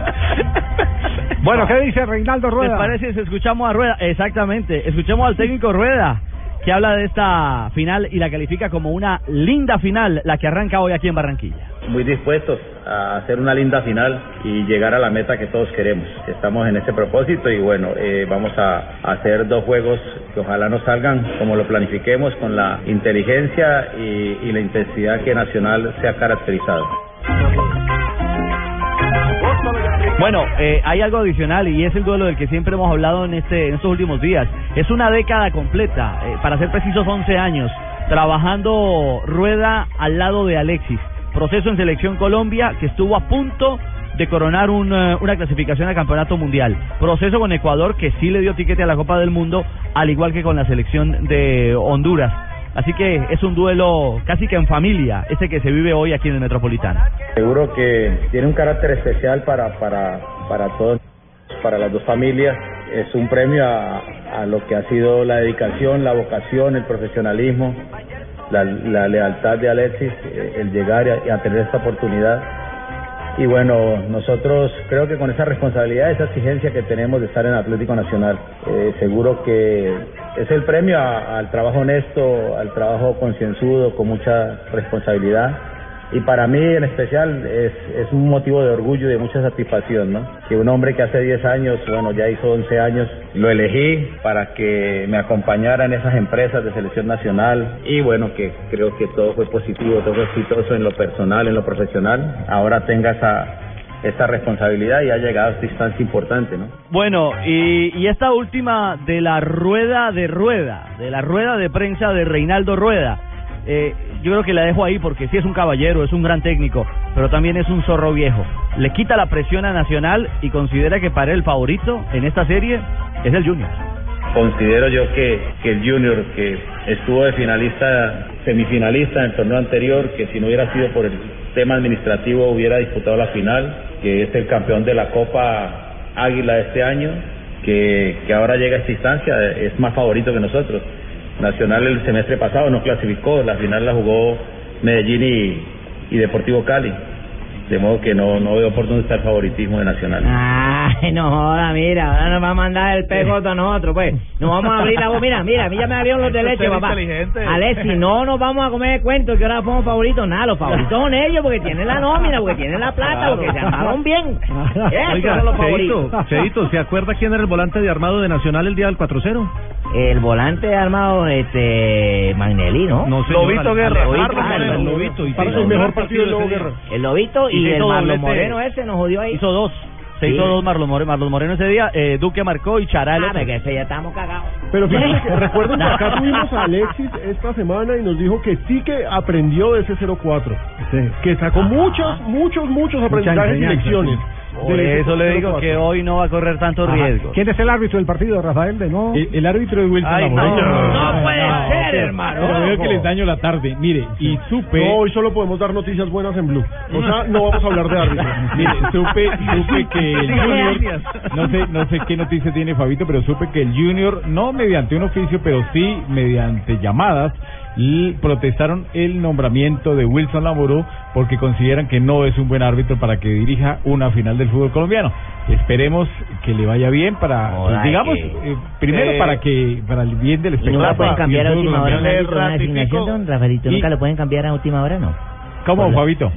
Bueno, ¿qué dice Reinaldo ¿Les Rueda? parece si escuchamos a Rueda? Exactamente, escuchemos al técnico Rueda, que habla de esta final y la califica como una linda final, la que arranca hoy aquí en Barranquilla. muy dispuestos a hacer una linda final y llegar a la meta que todos queremos. Estamos en ese propósito y bueno, eh, vamos a hacer dos juegos que ojalá nos salgan como lo planifiquemos con la inteligencia y, y la intensidad que Nacional se ha caracterizado. Bueno, eh, hay algo adicional y es el duelo del que siempre hemos hablado en este en estos últimos días. Es una década completa, eh, para ser precisos 11 años, trabajando Rueda al lado de Alexis. Proceso en Selección Colombia que estuvo a punto de coronar un, eh, una clasificación al Campeonato Mundial. Proceso con Ecuador que sí le dio tiquete a la Copa del Mundo, al igual que con la selección de Honduras. Así que es un duelo casi que en familia, ese que se vive hoy aquí en el Metropolitano. Seguro que tiene un carácter especial para, para, para todos, para las dos familias. Es un premio a, a lo que ha sido la dedicación, la vocación, el profesionalismo, la, lealtad de Alexis, eh, el llegar a, a tener esta oportunidad. y bueno, nosotros creo que con esa responsabilidad, esa exigencia que tenemos de estar en Atlético Nacional, eh, seguro que es el premio a- al trabajo honesto, al trabajo concienzudo, con mucha responsabilidad. Y para mí en especial es, es un motivo de orgullo y de mucha satisfacción, ¿no? Que un hombre que hace 10 años, bueno, ya hizo 11 años, lo elegí para que me acompañara en esas empresas de selección nacional y bueno, que creo que todo fue positivo, todo fue exitoso en lo personal, en lo profesional. Ahora tenga esa, esa responsabilidad y ha llegado a esta instancia importante, ¿no? Bueno, y, y esta última de la rueda de rueda, de la rueda de prensa de Reinaldo Rueda. Eh, yo creo que la dejo ahí porque sí es un caballero, es un gran técnico, pero también es un zorro viejo. Le quita la presión a Nacional y considera que para él el favorito en esta serie es el Junior. Considero yo que, que el Junior, que estuvo de finalista, semifinalista en el torneo anterior, que si no hubiera sido por el tema administrativo hubiera disputado la final, que es el campeón de la Copa Águila de este año, que, que ahora llega a esta instancia, es más favorito que nosotros. Nacional el semestre pasado no clasificó, la final la jugó Medellín y, y Deportivo Cali. De modo que no, no veo por dónde está el favoritismo de Nacional. Ay, no joda, mira, ahora nos va a mandar el pegoto a nosotros, pues. Nos vamos a abrir la voz. Mira, mira, a mí ya me abrieron los de leche, papá. Alexi, no nos vamos a comer el cuento que ahora somos favoritos. Nada, los favoritos son ellos porque tienen la nómina, porque tienen la plata, porque se armaron bien. Esos Oiga, son los Cheito, favoritos. Cheito, ¿se acuerda quién era el volante de armado de Nacional el día del 4-0? El volante armado, este, Magnelli, ¿no? No, señor, Lobito al- Guerra. Lobito, Marlon al Moreno. Lobito, y Para hizo su un mejor partido el Lobo. Guerra. El Lobito Y y, se el Marlon. Moreno ese nos jodió ahí. Hizo dos. Se Sí. hizo dos Marlon Moreno, Marlon Moreno ese día. Eh, Duque marcó y Chará el Ah, porque ese ya estamos cagados. Pero fíjense que recuerden que acá tuvimos a Alexis esta semana y nos dijo que sí que aprendió de ese 04. Que sacó muchos, muchos, muchos aprendizajes y lecciones. Por de eso le digo 04. que hoy no va a correr tanto Ajá. riesgo. ¿Quién es el árbitro del partido, Rafael? De no. El, el árbitro es Wilson Ay, Lamoreno. no, no puede ser, pero- hermano. Pero veo que les daño la tarde. Mire, y supe... No, hoy solo podemos dar noticias buenas en Blue. O sea, no vamos a hablar de árbitros. Mire, supe, supe que el Junior, no sé, no sé qué noticia tiene Fabito, pero supe que el Junior, no mediante un oficio, pero sí mediante llamadas, protestaron el nombramiento de Wilson Lamoró porque consideran que no es un buen árbitro para que dirija una final del fútbol colombiano. Esperemos que le vaya bien para, pues, digamos, que- eh, primero Eh, para que para el bien del ¿Y nunca espectáculo. pueden cambiar a última hora una don Rafaelito? ¿Nunca lo pueden cambiar a última hora, no? ¿Cómo. Fabito?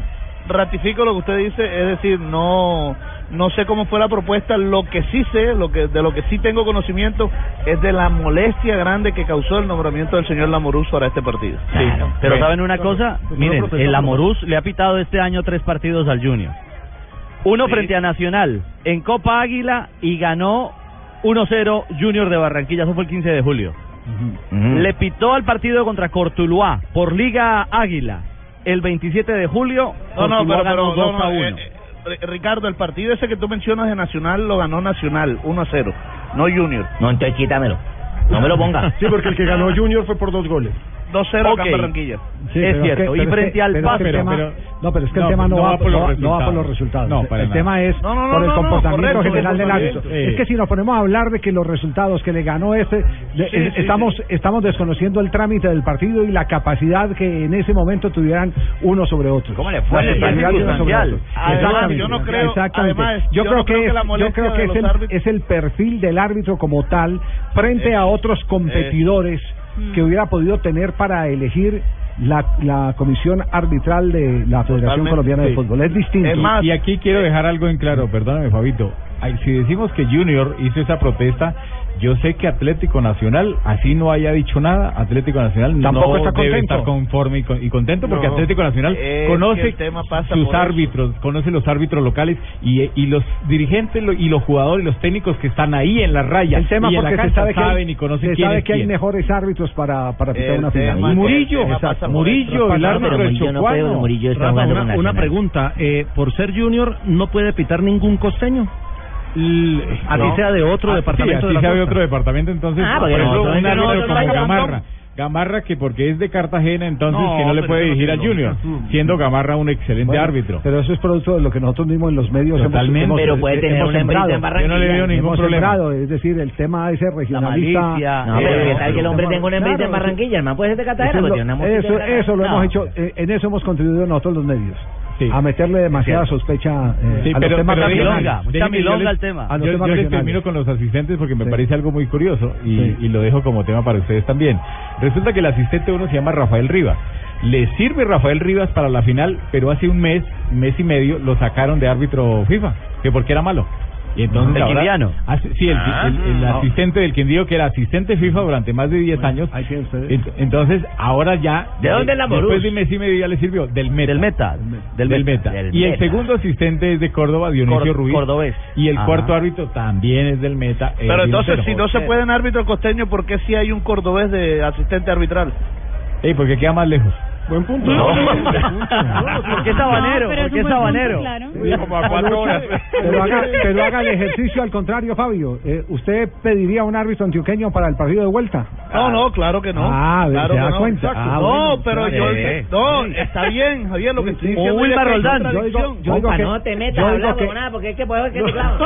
ratifico lo que usted dice, es decir, no no sé cómo fue la propuesta, lo que sí sé, lo que de lo que sí tengo conocimiento es de la molestia grande que causó el nombramiento del señor Lamoruz para este partido. Sí, pero. ¿saben una cosa? Miren, el Amorús le ha pitado este año tres partidos al Junior. Uno frente a Nacional en Copa Águila y ganó 1-0 Junior de Barranquilla, eso fue el 15 de julio. Le pitó al partido contra Cortuluá por Liga Águila el 27 de julio. No, no, pero, ganó pero, no, 2 a no, 1. eh, eh, Ricardo, el partido ese que tú mencionas de Nacional lo ganó Nacional 1 a 0, no Junior. No, entonces quítamelo. No me lo ponga. Sí, porque el que ganó Junior fue por dos goles. 2-0 Ok. acá en Barranquilla. Sí, es cierto. que- y frente al pero pero- no, pero es que el no, tema no, no va, por los no, no va por los resultados. resultados. No, para el nada. tema es No, no, no, por el comportamiento correcto, general del árbitro. comportamiento. Es que si nos ponemos a hablar de que los resultados que le ganó este, Sí, eh, sí, estamos estamos desconociendo el trámite del partido y la capacidad que en ese momento tuvieran uno sobre otro. ¿Cómo le fue? La superioridad de uno sobre otro. Exactamente. yo no creo- Exactamente. además, yo, yo creo que yo creo que es el, es el perfil del árbitro como tal frente a otros competidores que hubiera podido tener para elegir la, la comisión arbitral de la Federación Totalmente, Colombiana de sí. Fútbol. Es distinto. y aquí quiero dejar algo en claro, perdóname Fabito. Si decimos que Junior hizo esa protesta, yo sé que Atlético Nacional, así no haya dicho nada, Atlético Nacional Tampoco no está debe contento. estar conforme y, con- y contento porque No, Atlético Nacional conoce el tema pasa sus eso. árbitros, conoce los árbitros locales y, y los dirigentes lo- y los jugadores y los técnicos que están ahí en la raya el tema y en la se cancha sabe que saben y conocen se quién sabe es que hay mejores árbitros para, para pitar El una final. tema- Y Murillo, exacto, Murillo, el árbitro de no Chocuano. Una, una pregunta. Eh, por ser junior, ¿no puede pitar ningún costeño? Así No. sea de otro Ah, departamento sí, de la así sea de otro departamento, entonces Ah, por eso un no- árbitro no- no- como no- Gamarra. Gamarra que porque es de Cartagena, entonces No, que no le puede eso no dirigir al tiene Junior, siendo Gamarra un excelente Bueno, árbitro. Pero eso es producto de lo que nosotros mismos en los medios hemos- Totalmente. hemos, Pero puede tener hemos sembrado. en Barranquilla. Yo no le veo ningún Hemos problema. sembrado, es decir, el tema ese regionalista. malicia. No, pero Eh, ¿qué tal que el hombre tenga una empresa en Barranquilla? El man puede ser de Eso, Cartagena, es porque lo- tiene una eso, eso lo No. hemos hecho, eh, en eso hemos contribuido nosotros los medios. A meterle demasiada sospecha eh, Sí, a los pero, temas pero regionales. déjeme- déjeme, yo les- A los yo, temas yo les termino con los asistentes porque me parece algo muy curioso y, Sí. y lo dejo como tema para ustedes también. Resulta que el asistente uno se llama Rafael Rivas. Le sirve Rafael Rivas para la final, pero hace un mes, mes y medio, lo sacaron de árbitro FIFA, que porque era malo. Y entonces ¿El ahora- quindiano? hace- sí, el, Ah. el- el No. asistente del Quindío, que era asistente FIFA durante más de 10 años. Ent- Entonces, ahora ya. ¿De dónde es la Después Borús? de un mes y medio ya le sirvió. Del Meta. Del Meta. Del, Meta. Del y el Meta. segundo asistente es de Córdoba, Dionisio Cor- Ruiz. cordobés. Y el Ajá. cuarto árbitro también es del Meta. Pero Edwin entonces, si no se puede en árbitro costeño, ¿por qué si hay un cordobés de asistente arbitral? Ey, porque queda más lejos. Buen punto. ¿Por qué sabanero? pero ¿Por es qué un buen sabanero? punto, claro. Como a cuatro horas. Pero haga, pero haga el ejercicio al contrario, Fabio. Eh, ¿Usted pediría un árbitro antioqueño para el partido de vuelta? No, no, claro que no. Ah, claro se da no. cuenta. Exacto. Ah, no, bueno, pero sí. yo, Sí. no, está bien, Javier, lo que estoy Sí. diciendo es hay Roldán. Yo digo- yo digo que- no te metas con nada porque es que puede que te clavo.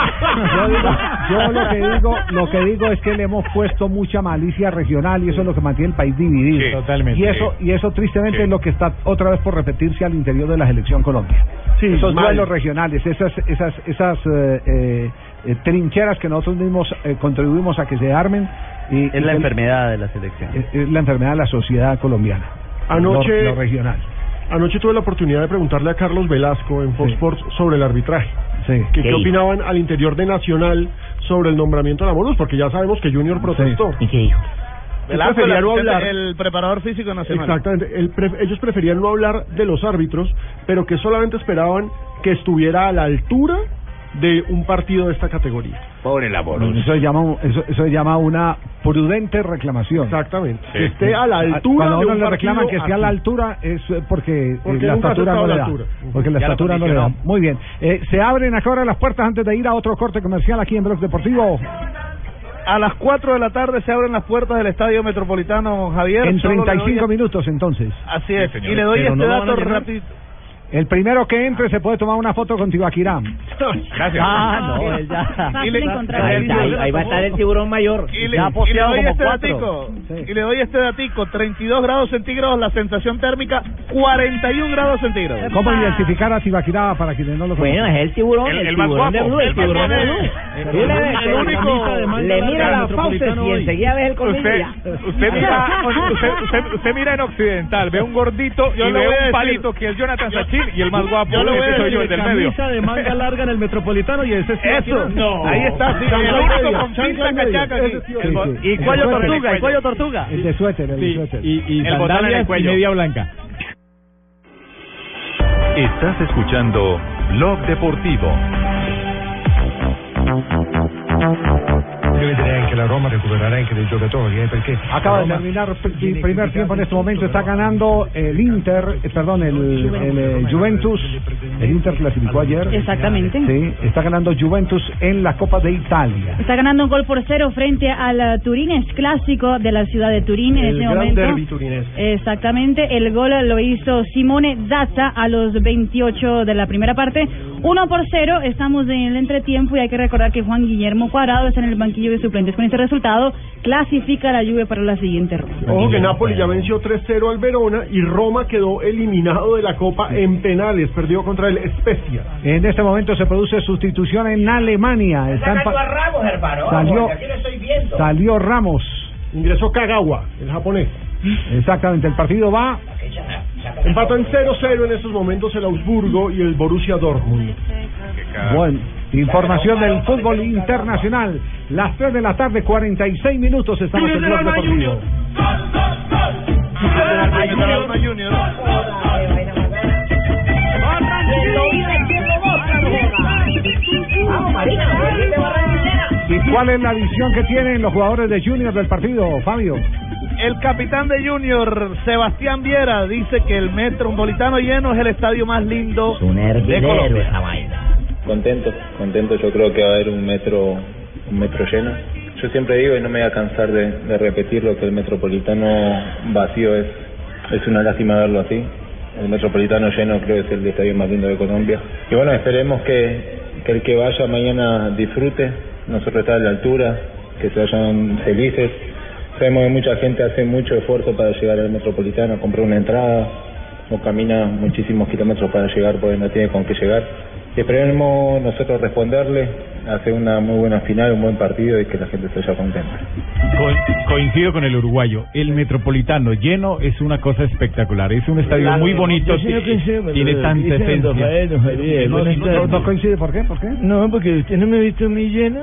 Yo, digo, yo lo que digo, lo que digo es que le hemos puesto mucha malicia regional y eso es lo que mantiene el país dividido. Sí, totalmente. Y eso, y eso tristemente Sí. Es lo que está otra vez por repetirse al interior de la selección Colombia. Sí, Esos mal. duelos regionales, esas, esas, esas eh, eh, eh, trincheras que nosotros mismos eh, contribuimos a que se armen. Y, Es y la enfermedad de la selección. es- es la enfermedad de la sociedad colombiana. Anoche- Lo, lo regional. Anoche tuve la oportunidad de preguntarle a Carlos Velasco en Fox Sí. Sports sobre el arbitraje. Sí. Que, ¿Qué opinaban al interior de Nacional sobre el nombramiento de la Morus? Porque ya sabemos que Junior protestó. ¿Y qué dijo? Velasco, el, prefería no asistente- hablar. el preparador físico nacional. Exactamente. Él pref- ellos preferían no hablar de los árbitros, pero que solamente esperaban que estuviera a la altura de un partido de esta categoría. Pobre la Borus. Eso se llama, eso, eso se llama una prudente reclamación. Exactamente. Sí. Que esté a la altura Cuando uno un le reclaman que esté a la altura es porque, eh, Porque la estatura no le da. Porque la Ya estatura no le da. Muy bien. Eh, se abren ahora las puertas antes de ir a otro corte comercial aquí en Blog Deportivo. A las 4 de la tarde se abren las puertas del Estadio Metropolitano Javier. En Solo le doy 35 a- minutos entonces. Así es. Sí, señor. y le doy Pero este no dato rápido. El primero que entre se puede tomar una foto con Tibaquirá. Gracias. Ah, no, él ya. Fácil le- encontrar. Ahí, está, ahí, ahí va a estar el tiburón mayor. Y le, Ya y le doy como este cuatro. datico. Sí. Y le doy este datico. 32 grados centígrados la sensación térmica, 41 grados centígrados. ¿Cómo identificar a Tibaquirá para quienes no lo Bueno, conocen? es el tiburón, El- el, el más tiburón de guapo, Blue, el el tiburón de. Blue. Tú le único- le- mira la fauces y enseguida ves el colmillo Usted, mira, usted, usted, usted mira en Occidental, ve un gordito y le ve un palito que es Jonathan Sachin y el más guapo yo le voy a soy yo, el del medio. Camisa de manga larga en el Metropolitano y ese es Eso. No. Ahí está, sí. El único media, con pinta cachaca sí, Sí, sí. Y El cuello tortuga, y cuello tortuga. El de suéter, el de Sí, suéter. y, y El botón en el sandalias y media blanca. Estás escuchando Blog Deportivo. Deve vedere anche la Roma recuperare anche dei giocatori, eh, perché Acaba de terminar el primer tiempo en este momento. Está ganando el Inter, eh, perdón, el, el, eh, Juventus. El Inter clasificó ayer. Exactamente. Sí, está ganando Juventus en la Copa de Italia. Está ganando un gol por cero frente al eh, Turín, es clásico de la ciudad de Turín en El este gran momento. turinés. Exactamente, el gol lo hizo Simone Zazza a los 28 de la primera parte. 1 por 0, estamos en el entretiempo y hay que recordar que Juan Guillermo Cuadrado está en el banquillo de suplentes. Con este resultado, clasifica la Juve para la siguiente ronda. Ojo que Napoli ya venció 3-0 al Verona y Roma quedó eliminado de la Copa en penales. Perdió contra el Spezia. En este momento se produce sustitución en Alemania. Está Sacando a Ramos, hermano. Salió- Ojo, que aquí lo estoy viendo. Salió Ramos. Ingresó Kagawa, el japonés. Exactamente, el partido va Empatan 0-0 en estos momentos el Augsburgo y el Borussia Dortmund. Bueno, información del fútbol internacional. Las 3 de la tarde, 46 minutos. Estamos en Blog Deportivo. Va a revisar. ¿Y cuál es la visión que tienen los jugadores de Junior del partido, Fabio? El capitán de Junior, Sebastián Viera, dice que el Metropolitano lleno es el estadio más lindo Un de Colombia. esa vaina. Contento, contento. Yo creo que va a haber un metro, un metro lleno. Yo siempre digo y no me voy a cansar de, de repetirlo que el metropolitano vacío es es una lástima verlo así. El metropolitano lleno creo que es el estadio más lindo de Colombia. Y bueno, esperemos que, que el que vaya mañana disfrute. Nosotros está a la altura, que se vayan felices. Sabemos que mucha gente hace mucho esfuerzo para llegar al metropolitano, comprar una entrada. no camina muchísimos kilómetros para llegar porque no tiene con qué llegar. Esperemos nosotros responderle, hacer una muy buena final, un buen partido y que la gente esté ya contenta. Co- coincido con el uruguayo. El Metropolitano lleno es una cosa espectacular. Es un estadio muy bonito. Yo coincido, pero Tiene tanta esencia. Rafael, don Javier, No, no, no coincide, ¿por qué? ¿Por qué? No, porque usted no me ha visto a mí lleno.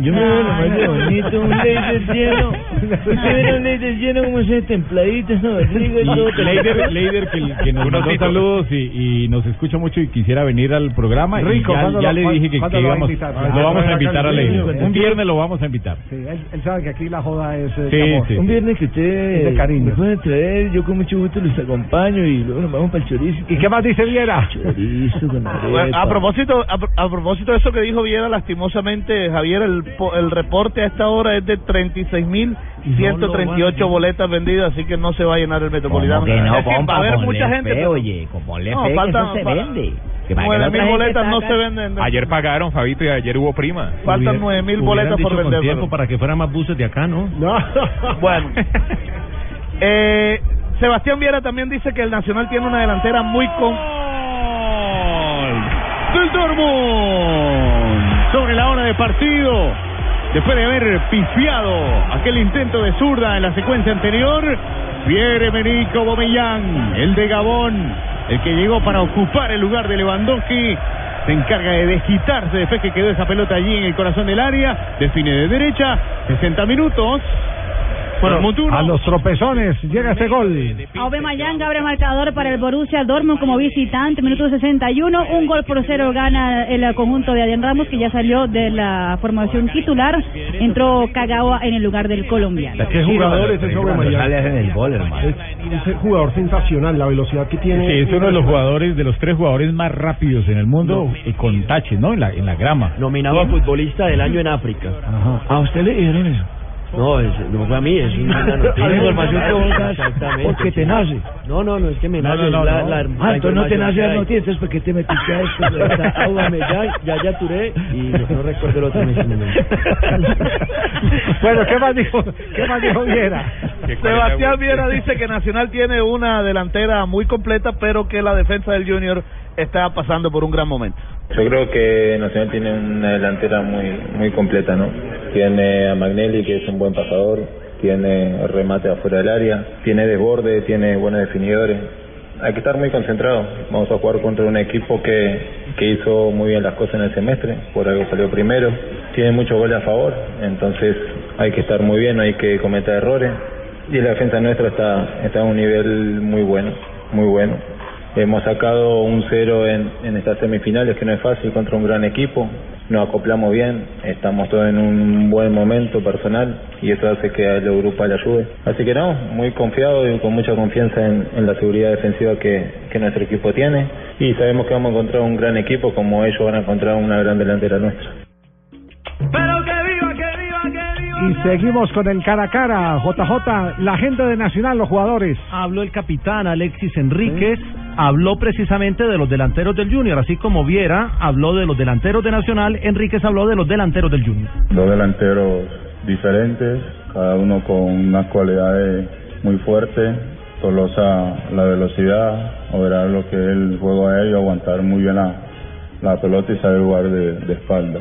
Yo me veo nomás de bonito, un laser lleno. Usted ve un laser lleno como ese templadito, esa barriga y todo. Leider, Leider que, que nos Unos mandó saludos y, y nos escucha mucho y quisiera venir al programa. Rico, y ya, ¿cuándo ya lo- le dije que, que lo íbamos, lo Ah, vamos a invitar a. Un viernes lo vamos a invitar. Sí, él, él sabe que aquí la joda es eh, Sí, de amor. sí. Un viernes que usted Es de cariño. me puede traer, yo con mucho gusto los acompaño y luego nos vamos para el chorizo. ¿Y qué más dice Viera? Chorizo con Bueno, arepa. a propósito a, a propósito de eso que dijo Viera, lastimosamente, Javier, el, el reporte a esta hora es de 36.138 boletas vendidas, así que no se va a llenar el Metropolitano. ¿Cómo que no, Es que va a haber mucha gente. fe, oye, con ponle No, fe, que falta- eso se vende. Que que Nueve mil boletas no se venden. Ayer pagaron, Fabito, y ayer hubo prima. Faltan nueve mil boletas por vender. pero- para que fueran más buses de acá, ¿no? Bueno. Eh, Sebastián Viera también dice que el Nacional tiene una delantera muy con... del Dortmund sobre la hora de partido. Después de haber pifiado aquel intento de zurda en la secuencia anterior, Pierre-Emerick Aubameyang, el de Gabón, el que llegó para ocupar el lugar de Lewandowski, se encarga de desquitarse después que quedó esa pelota allí en el corazón del área, define de derecha, 60 minutos. Uno. a los tropezones llega ese gol. Aubameyang abre marcador para el Borussia Dortmund como visitante, minuto 61, un gol por cero gana el conjunto de Adrián Ramos que ya salió de la formación titular, entró Kagawa en el lugar del colombiano. ¿Qué jugador es ese Aubameyang? Es un jugador sensacional, la velocidad que tiene. Sí, es uno de los jugadores, de los tres jugadores más rápidos en el mundo, y con taches, ¿no? En la, en la grama. Nominado a futbolista del año en África. ¿A usted le dijeron eso? No, es, no fue a mí, es una noticia. La información que vos das, Exactamente. porque te nace. No, no, no, es que me nace. no, no, la, no. la- Ah, la entonces no te nace que dar hay. noticias porque te metiste a esto. Está Aubameyang, Yaya Touré y no, no recuerdo el otro en momento. bueno, ¿qué más dijo, qué más dijo Viera? Sebastián Viera dice que Nacional tiene una delantera muy completa, pero que la defensa del Junior está pasando por un gran momento. Yo creo que Nacional tiene una delantera muy muy completa, ¿no? Tiene a Magnelli, que es un buen pasador, tiene remate afuera del área, tiene desborde, tiene buenos definidores. Hay que estar muy concentrado. Vamos a jugar contra un equipo que, que hizo muy bien las cosas en el semestre, por algo salió primero. Tiene muchos goles a favor, entonces hay que estar muy bien, no hay que cometer errores. Y la defensa nuestra está, está a un nivel muy bueno, muy bueno. Hemos sacado un cero en, en estas semifinales, que no es fácil contra un gran equipo. Nos acoplamos bien, estamos todos en un buen momento personal y eso hace que el grupo le ayude. Así que no, muy confiado y con mucha confianza en, en la seguridad defensiva que, que nuestro equipo tiene y sabemos que vamos a encontrar un gran equipo como ellos van a encontrar una gran delantera nuestra. Y seguimos con el cara a cara, JJ, la gente de Nacional, los jugadores. Habló el capitán Alexis Enríquez, habló precisamente de los delanteros del Junior, así como Viera habló de los delanteros de Nacional, Enríquez habló de los delanteros del Junior. dos delanteros diferentes, cada uno con unas cualidades muy fuertes. Tolosa la velocidad, operar lo que es el juego aéreo, aguantar muy bien la, la pelota y saber jugar de, espalda.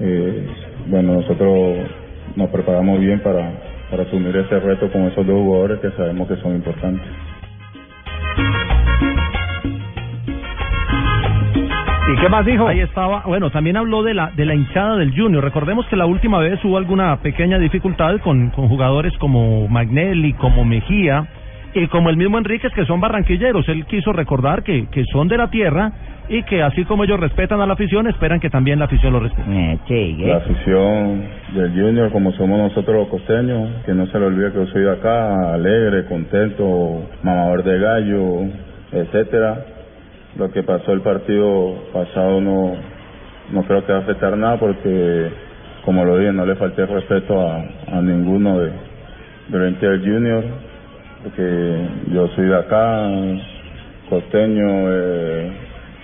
Eh, bueno, nosotros nos preparamos bien para, para asumir ese reto con esos dos jugadores que sabemos que son importantes. ¿Y qué más dijo? Ahí estaba, bueno, también habló de la de la hinchada del Junior. Recordemos que la última vez hubo alguna pequeña dificultad con, con jugadores como Magnelli, como Mejía y como el mismo Enríquez que son barranquilleros. Él quiso recordar que, que son de la tierra y que así como ellos respetan a la afición, esperan que también la afición lo respete. La afición del Junior, como somos nosotros los costeños, que no se le olvide que yo soy de acá, alegre, contento, mamador de gallo, etcétera. Lo que pasó el partido pasado no, no creo que va a afectar nada porque, como lo dije, no le falté respeto a, ninguno de, de Junior, porque yo soy de acá, costeño, eh,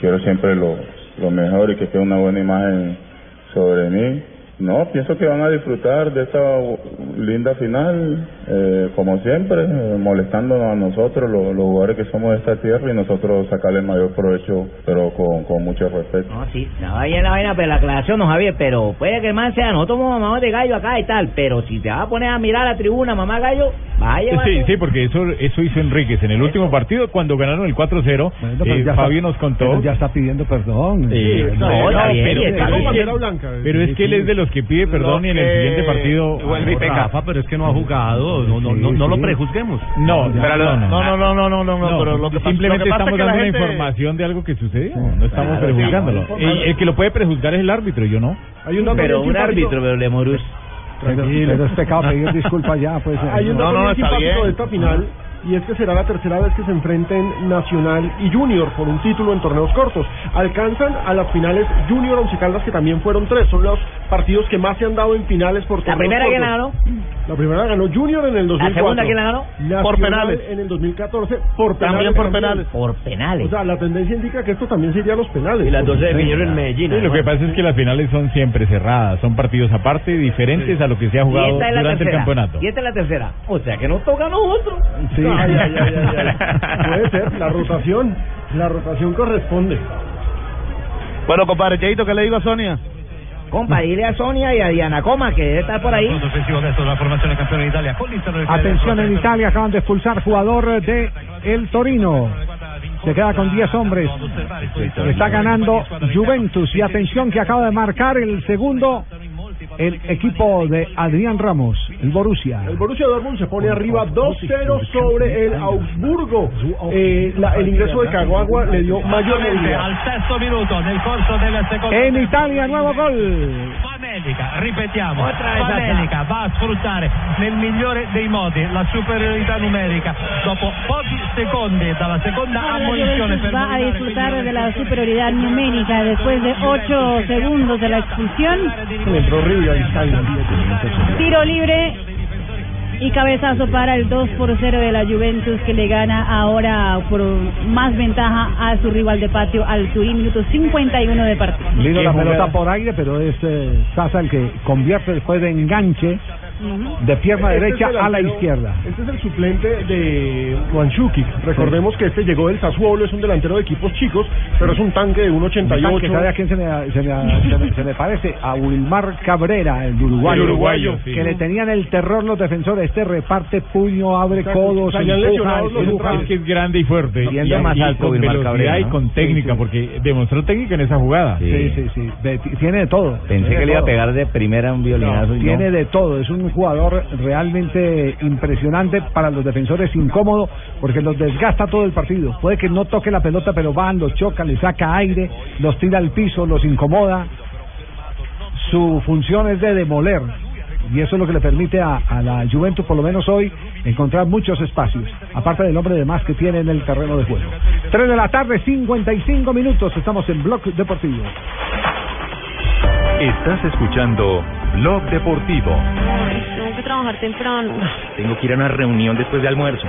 quiero siempre lo, lo mejor y que tenga una buena imagen sobre mí No, pienso que van a disfrutar de esta linda final, eh, como siempre, eh, molestándonos a nosotros, los, los jugadores que somos de esta tierra, y nosotros sacarle el mayor provecho, pero con, con mucho respeto. No, sí, la vaina es la vaina, pero la aclaración no, Javier, pero puede que el man sea, nosotros somos mamá de gallo acá y tal, pero si te vas a poner a mirar la tribuna, mamá gallo, vaya. Sí, sí, porque eso eso hizo Enríquez en el último partido cuando ganaron el 4-0. pero eh, Fabio está- nos contó. pero ya está pidiendo perdón. Sí, no, no, pero, pero pero es que él es de los que pide perdón y en el siguiente partido vuelve y peca. Rafa, pero es que no ha jugado, no, no, no, no lo prejuzguemos. No, Pero no, no, No, no, no, no, no, no, no, pero lo que simplemente lo que pasa estamos es que la dando gente- una información de algo que sucedió. No estamos Claro, prejuzgándolo. sí. El, el que lo puede prejuzgar es el árbitro, yo no. Hay un Pero bien un árbitro, pero Lemorus. Pero, pero es pecado pedir disculpas ya, pues. Hay un dato bien simpático de esta final y es que será la tercera vez que se enfrenten Nacional y Junior por un título en torneos cortos. Alcanzan a las finales Junior Once Caldas que también fueron tres. Son los partidos que más se han dado en finales por ¿La torneos primera la ganó? La primera la ganó Junior en el 2004. segunda quién la ganó? Nacional Por penales. En el 2014 por penales. También por penales. Por penales. O sea, la tendencia indica que esto también sería los penales. Sí, lo que pasa es que las finales son siempre cerradas, son partidos aparte, diferentes a lo que se ha Y jugado la durante el campeonato. Y esta es la tercera. O sea que nos toca a nosotros. Sí. Ay, ay, ay, ay, ay. Puede ser, la rotación. La rotación corresponde. Bueno, compadre, Cheito, ¿qué le digo a Sonia? Compa, dile a Sonia y a Diana Coma que debe estar por ahí. Atención en Italia, acaban de expulsar jugador de el Torino. Se queda con 10 hombres. Está ganando Juventus. Y atención que acaba de marcar el segundo el equipo de Adrián Ramos, el Borussia. El Borussia Dortmund se pone arriba 2-0 sobre el Augsburgo. Eh, la- el ingreso de Caguagua le dio mayor al sesto minuto nel corso del En Italia, nuevo gol. Famelica, ripetiamo, Otra vez Famelica va a sfruttare nel migliore dei modi la superiorità numerica. Dopo pochi secondi dalla seconda la ammonizione per va a disfrutar de la superioridad numérica después de 8 segundos de la expulsión. Tiro libre y cabezazo para el 2 por 0 de la Juventus que le gana ahora por más ventaja a su rival de patio al Turín, minuto 51 de partido. Qué la pelota por aire, pero es eh, Sasa el que convierte después de enganche de pierna Este derecha es el a la izquierda. Este es el suplente de Manchukic. Recordemos que este llegó del Sassuolo, es un delantero de equipos chicos, pero es un tanque de Que 1.88. ¿Sabe a quién se me, se, me, se, me, se me parece? A Wilmar Cabrera, el uruguayo. El uruguayo, sí. Que le tenían el terror los defensores. Este reparte puño, abre codos, salían empuja, lesionados los empuja. Es que es grande y fuerte. Siendo y, más y alto con Wilmar Cabrera, y ¿no? con técnica, porque demostró técnica en esa jugada. Sí, sí, sí. De- tiene de todo. Pensé Tiene que le iba a pegar de primera un violinazo y no. Tiene de todo, es un jugador realmente impresionante para los defensores, incómodo, porque los desgasta todo el partido. Puede que no toque la pelota, pero van, los choca, le saca aire, los tira al piso, los incomoda. Su función es de demoler. Y eso es lo que le permite a, la Juventus, por lo menos hoy, encontrar muchos espacios, aparte del hombre de más que tiene en el terreno de juego. 3 de la tarde, 55 minutos, estamos en Block Deportivo. Estás escuchando Blog Deportivo. Tengo que trabajar temprano. Tengo que ir a una reunión después de almuerzo.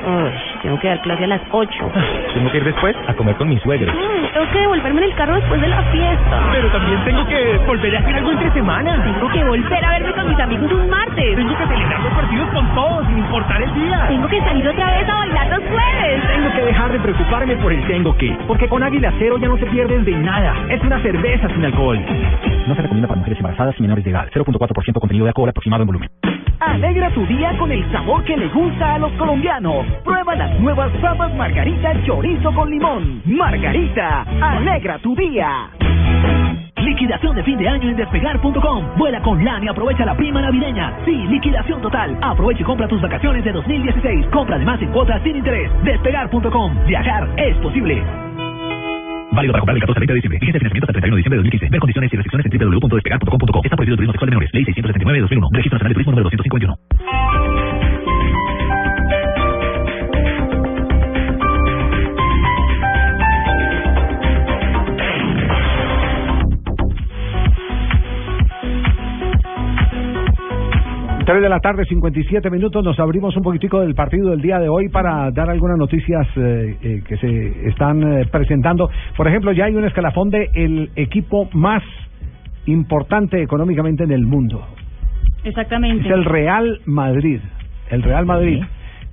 Tengo que dar clase a las 8. Tengo que ir después a comer con mis suegros. Tengo que devolverme en el carro después de la fiesta. Pero también tengo que volver a hacer algo entre semana. Tengo que volver a verme con mis amigos un martes. Tengo que celebrar los partidos con todos, sin importar el día. Tengo que salir otra vez a bailar los jueves. Tengo que dejar de preocuparme por el tengo que. Porque con Águila Cero ya no te pierdes de nada. Es una cerveza sin alcohol. No se recomienda para mujeres embarazadas y menores de edad. 0.4% contenido de alcohol aproximado en volumen. Alegra tu día con el sabor que le gusta a los colombianos. Prueba las nuevas papas Margarita Chorizo con limón. Margarita, alegra tu día. Liquidación de fin de año en despegar.com. Vuela con LAN y aprovecha la prima navideña. Sí, liquidación total. Aprovecha y compra tus vacaciones de 2016. Compra además en cuotas sin interés. Despegar.com. Viajar es posible. Válido para comprar el 14 al 20 de diciembre. Vigente financiamiento hasta el 31 de diciembre de 2015. Ver condiciones y restricciones en www.despegar.com.co. Está prohibido el turismo sexual de menores. Ley 679 de 2001. Registro Nacional de Turismo número 251. Tres de la tarde, 57 minutos. Nos abrimos un poquitico del partido del día de hoy para dar algunas noticias eh, eh, que se están eh, presentando. Por ejemplo, ya hay un escalafón de el equipo más importante económicamente en el mundo. Exactamente. Es el Real Madrid. El Real Madrid.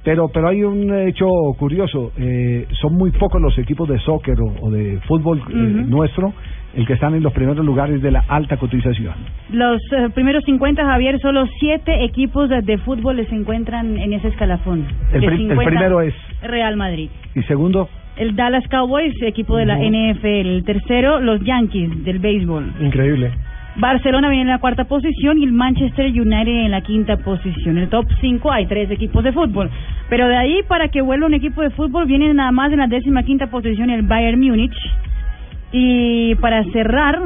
Pero, pero hay un hecho curioso. eh, son muy pocos los equipos de soccer o, o de fútbol nuestro el que están en los primeros lugares de la alta cotización. Los eh, primeros 50, Javier, solo siete equipos de, de fútbol se encuentran en ese escalafón. El De pri- el 50, primero es- Real Madrid. Y segundo, El Dallas Cowboys, equipo de la. NFL. El tercero, los Yankees del béisbol. Increíble. Barcelona viene en la cuarta posición y el Manchester United en la quinta posición. En el top 5 hay tres equipos de fútbol. Pero de ahí para que vuelva un equipo de fútbol viene nada más en la décima quinta posición el Bayern Múnich. Y para cerrar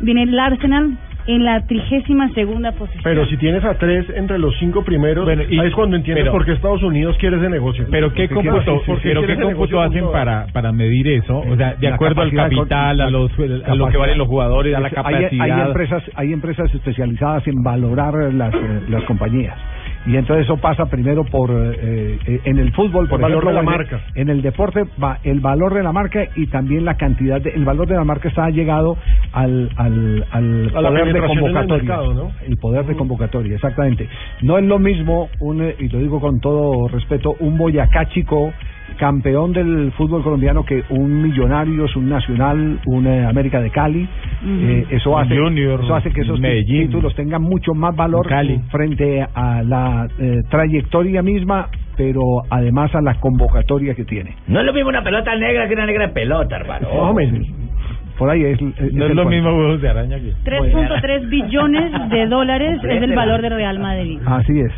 viene el Arsenal en la trigésima segunda posición. Pero si tienes a tres entre los cinco primeros, Bueno, y- ahí es cuando entiendes pero- por qué Estados Unidos quiere ese negocio. Pero qué cómputo, quiere- porque pero quiere qué cómputo hacen para para medir eso, o sea, de La acuerdo al capital, a los a lo que valen los jugadores, a la Hay- capacidad. Hay, empresas, hay empresas especializadas en valorar las, eh, las compañías. Y entonces eso pasa primero por, eh, eh, en el fútbol, por El valor de la marca. En el deporte, va el valor de la marca y también la cantidad de, el valor de la marca está llegado al, al, al poder de el convocatoria. mercado, ¿no? El poder de convocatoria, exactamente. No es lo mismo, un, eh, y lo digo con todo respeto, un Boyacá chico campeón del fútbol colombiano que un Millonarios, un Nacional, un eh, América de Cali. Eh, eso hace Junior, eso hace que esos Medellín. títulos tengan mucho más valor Cali. frente a la eh, trayectoria misma, pero además a la convocatoria que tiene. No es lo mismo una pelota negra que una negra pelota, hermano. Más o menos. Por ahí es, No es lo cuento. mismo huevos de araña que 3.3 billones de dólares es el valor del Real Madrid. Así es.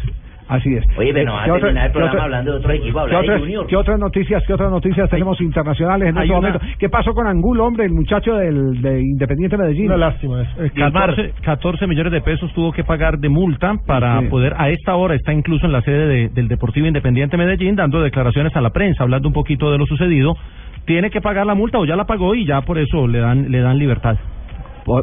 Así es. Oye, pero no ¿Qué va a terminar el programa otra- hablando de otro equipo, ¿Qué hablar de otras, Junior. qué otras noticias, qué otras noticias tenemos internacionales en este una- momento? ¿Qué pasó con Angulo, hombre, el muchacho del, de Independiente Medellín? Una lástima. Es, es calmar. 14, 14 millones de pesos tuvo que pagar de multa para Sí. poder, a esta hora está incluso en la sede de- del Deportivo Independiente Medellín dando declaraciones a la prensa, hablando un poquito de lo sucedido. Tiene que pagar la multa o ya la pagó y ya por eso le dan le dan libertad.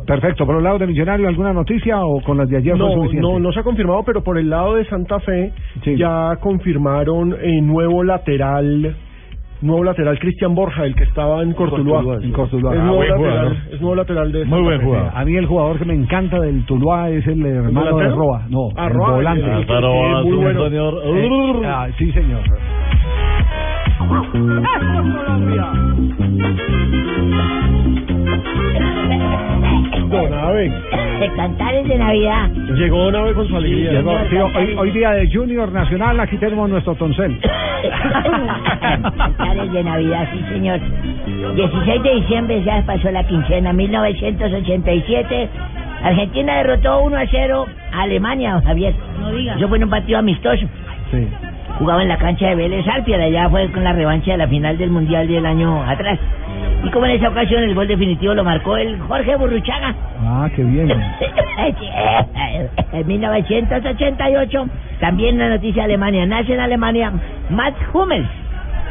Perfecto. ¿Por el lado de Millonario alguna noticia o con las de ayer fue No, suficiente? no, no se ha confirmado, pero por el lado de Santa Fe Sí. ya confirmaron eh, nuevo lateral, nuevo lateral Cristian Borja, el que estaba en Cortuluá. En Cortuluá. Es, Ah, nuevo buen lateral, jugador. es nuevo lateral de Muy Santa buen Fe. jugador. A mí el jugador que me encanta del Tuluá es el hermano de delantero? Roa. No, Ah, el Roa, volante. el- el- el- el- muy bueno. Eh, ah, sí, señor. Don Ave. De cantares de Navidad. Llegó Don Ave con su alegría. Llegó- sí, hoy, hoy día de Junior Nacional, aquí tenemos nuestro toncel. Cantares de Navidad, sí, señor. 16 de diciembre ya pasó la quincena, 1987. Argentina derrotó 1 a 0 a Alemania, don Javier. No diga. Yo fue en un partido amistoso. Sí. Jugaba en la cancha de Vélez Arpia, allá fue con la revancha de la final del Mundial del año atrás. Y como en esa ocasión el gol definitivo lo marcó el Jorge Burruchaga. Ah, qué bien. En 1988, también la noticia de Alemania, nace en Alemania Mats Hummels,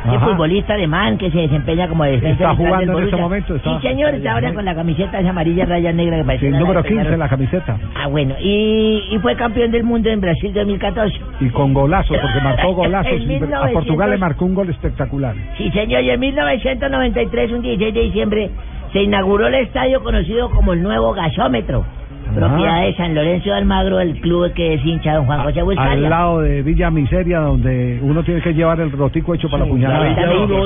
el Ajá. futbolista alemán que se desempeña como defensa Está jugando en este momento, está- Sí, señor, está ahora con la camiseta esa amarilla raya negra que parece Sí, el número lata de 15 carro. la camiseta. Ah, bueno, y, y fue campeón del mundo en Brasil 2014. Y con golazos, porque marcó golazos. En A 1900 Portugal le marcó un gol espectacular. Sí, señor, y en 1993, un 16 de diciembre, se inauguró el estadio conocido como el nuevo gasómetro. Propiedad de San Lorenzo de Almagro, el club que es hincha don Juan José Al Buscalia. lado de Villa Miseria, donde uno tiene que llevar el rotico hecho para la puñalada.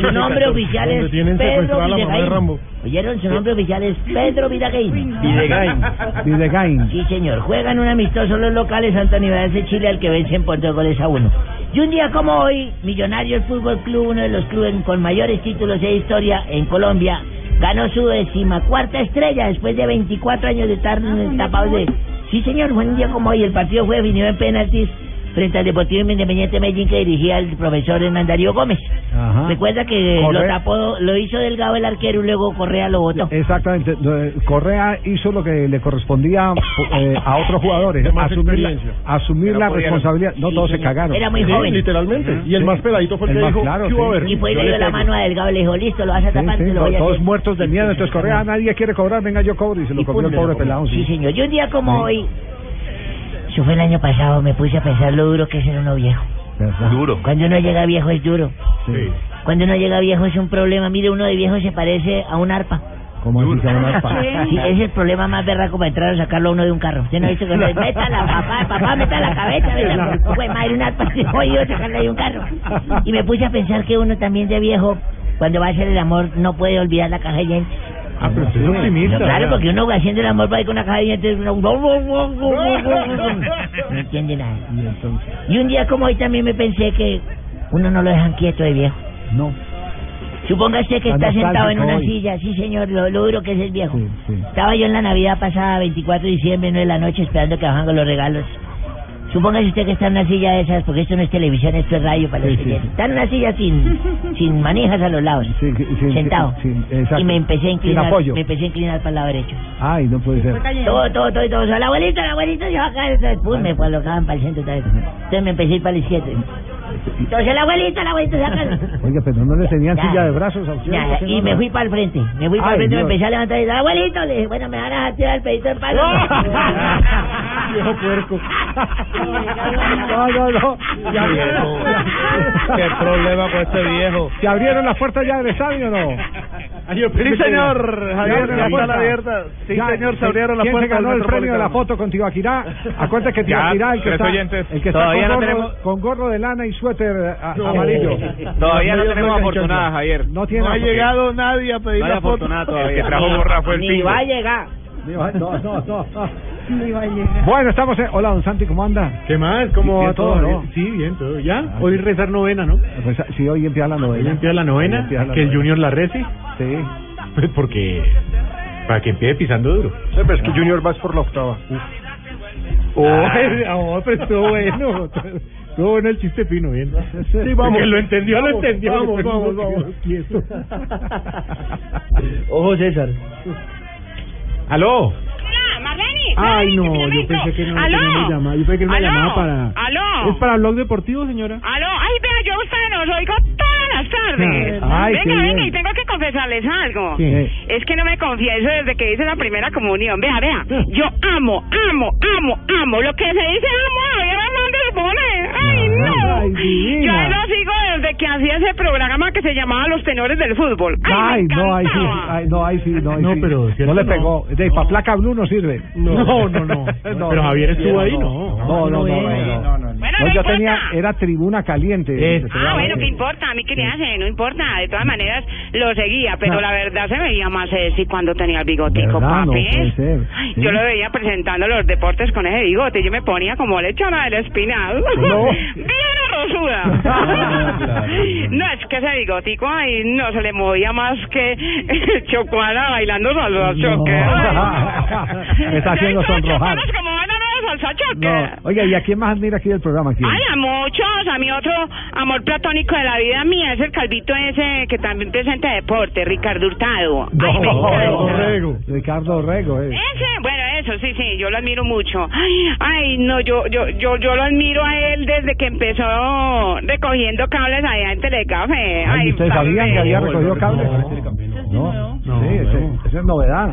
Su nombre oficial es Pedro Videgain. ¿Oyeron? Su nombre oficial es Pedro Videgain. Videgain. Videgain. Sí, señor. Juegan un amistoso los locales Santo Nicolás de Chile al que vencen por dos goles a uno. Y un día como hoy, Millonarios Fútbol Club, uno de los clubes con mayores títulos de historia en Colombia, ganó su decimacuarta estrella después de 24 años de estar tapados de... Sí, señor, fue un día como hoy. El partido fue definido en penaltis frente al Deportivo Independiente Medellín que dirigía el profesor Hernán Darío Gómez. Ajá. Recuerda que lo tapó, lo hizo Delgado el arquero y luego Correa lo botó. Exactamente. Correa hizo lo que le correspondía eh, a otros jugadores. Asumir la, asumir responsabilidad. No, Sí, todos se cagaron. Era muy Sí, joven. literalmente. Y el Sí. más peladito fue el, El que más dijo, claro, "¿Qué hubo, sí. a ver?". Y fue y Yo le dio la mano a Delgado y le dijo, listo, lo vas a Sí, tapar, te lo voy a todos hacer. muertos de miedo. Entonces Correa, nadie quiere cobrar. Venga, yo cobro. Y se lo Y cobró el pobre pelado. Sí, Sí. señor. Y un día como hoy, eso fue el año pasado, me puse a pensar lo duro que es ser uno viejo. Duro. Cuando uno llega viejo es duro. Sí. Cuando uno llega viejo es un problema. Mire, uno de viejo se parece a un arpa. ¿Cómo así se llama pa- Sí, ese es el problema más berraco para entrar a sacarlo a uno de un carro. ¿Usted no ha visto que le meta la papá, papá, meta la cabeza, meta, pues madre, una parte jodido sacarla de un carro. Y me puse a pensar que uno también de viejo, cuando va a hacer el amor, no puede olvidar la caja de. Ah, pero usted es optimista. No, claro, porque uno haciendo el amor va ahí con una caja de dientes. uno- No entiende nada. Y un día como hoy también me pensé que uno no lo dejan quieto de viejo. No. Supóngase que Está sentado en una hoy. silla, sí señor, lo, lo duro que es el viejo. Estaba yo en la Navidad pasada, 24 de diciembre, 9 de la noche, esperando que bajan con los regalos. Supóngase usted que está en una silla de esas, porque esto no es televisión, esto es radio para los Sí. Está en una silla sin, sin manijas a los lados, sentado. y me empecé a inclinar, apoyo. me empecé a inclinar para el lado derecho. Ay, no puede ser. Todo, todo, todo, todo. El abuelito, el abuelito, yo acá, después me colocaban para el centro otra vez. Entonces me empecé a ir para la izquierda. Entonces el abuelito, el abuelito, saca. Oiga, pero no le tenían Ya. silla de brazos a usted. Ya, ¿por qué y me fui para el frente. Me fui para Ay, el frente, me Dios. empecé a levantar y dije, abuelito, le dije, bueno, me van a tirar el pedito del palo. Viejo puerco. No, no, no. Ya Viejo. Qué problema con este viejo. ¿Se abrieron las puertas ya del estadio o no? Sí, señor, Javier, la ya. abierta. Sí, Ya, señor, se abrieron las ¿quién puertas se ganó el premio de la foto con Tibaquirá? Acuérdate que Tibaquirá, el que está, el que está Todavía con, no gorro, tenemos- con gorro de lana y suéter eh, a- amarillo. Todavía no medias tenemos afortunada. Javier. No tiene No ha llegado nadie a pedir No la foto. afortunada todavía. El que trajo gorra fue el Ni va a llegar. No, no, no. No. Bueno, estamos en... Hola, don Santi, ¿cómo anda? ¿Qué más? ¿Cómo va todo? todo, ¿no? Sí, bien, todo. ¿Ya? Hoy rezar novena, ¿no? Pues, sí, hoy empieza la novena. Hoy empieza la novena, empieza la que el. Junior la rece. Sí. Pues porque... Para que empiece pisando duro. Sí, pero es que Junior vas por la octava. Oh, Ah. oh, pero estuvo bueno. Estuvo bueno el chiste fino, bien. Sí, vamos. Que lo entendió, Vamos, lo entendió. vamos, vamos, vamos. Ojo, César. ¡Aló! Marlene. Ay, no, yo pensé que no ¿Aló? teníamos llamada. Yo pensé que era una ¿Aló? llamada para... ¿Aló? ¿Es para Blog Deportivo, señora? Aló, ay, vea, yo a ustedes los oigo todas las tardes. Ay, qué venga, bien. venga, y tengo que confesarles algo. ¿Qué? Es que no me confieso desde que hice la primera comunión. Vea, vea, yo amo, amo, amo, amo. Lo que se dice amo, Javier Hernández Bonet. Ay, no. Ay, Yo lo sigo desde que hacía ese programa que se llamaba Los Tenores del Fútbol. Ay, Ay, me no, ahí sí, ay, no, ahí sí, no, ahí No, sí. pero no le no. pegó. De para placa blue no sirve. No, no, no. Pero Javier estuvo ahí, no. No, no, no, no, no, no. Bueno, No, no yo importa. tenía, era tribuna caliente. Es- Ah, bueno, ¿qué importa? A mí qué le hace, no importa. De todas maneras, lo seguía, pero No. la verdad se veía más sexy cuando tenía el bigotico, ¿Verdad? No papi. puede ser. Sí. Yo lo veía presentando los deportes con ese bigote. Yo me ponía como lechona del espinal. No. Bien arrozuda. Ah, no, es que ese bigotico ahí no se le movía más que Chocuana bailando salsa choque. Está haciendo sonrojar. No. Oiga, ¿y a quién más admira aquí del programa? ¿Quién? Ay, a muchos. A mi otro amor platónico de la vida mía es el calvito ese que también presenta deporte, Ricardo Hurtado. Ay. Ricardo Rego, eh. Ese, bueno, eso sí, sí, yo lo admiro mucho. Ay, no, yo, yo, yo, yo lo admiro a él desde que empezó recogiendo cables allá en Telecafé. Ay, Ay, ¿Ustedes sabían que había recogido cables? No, sí, ese- esa es novedad.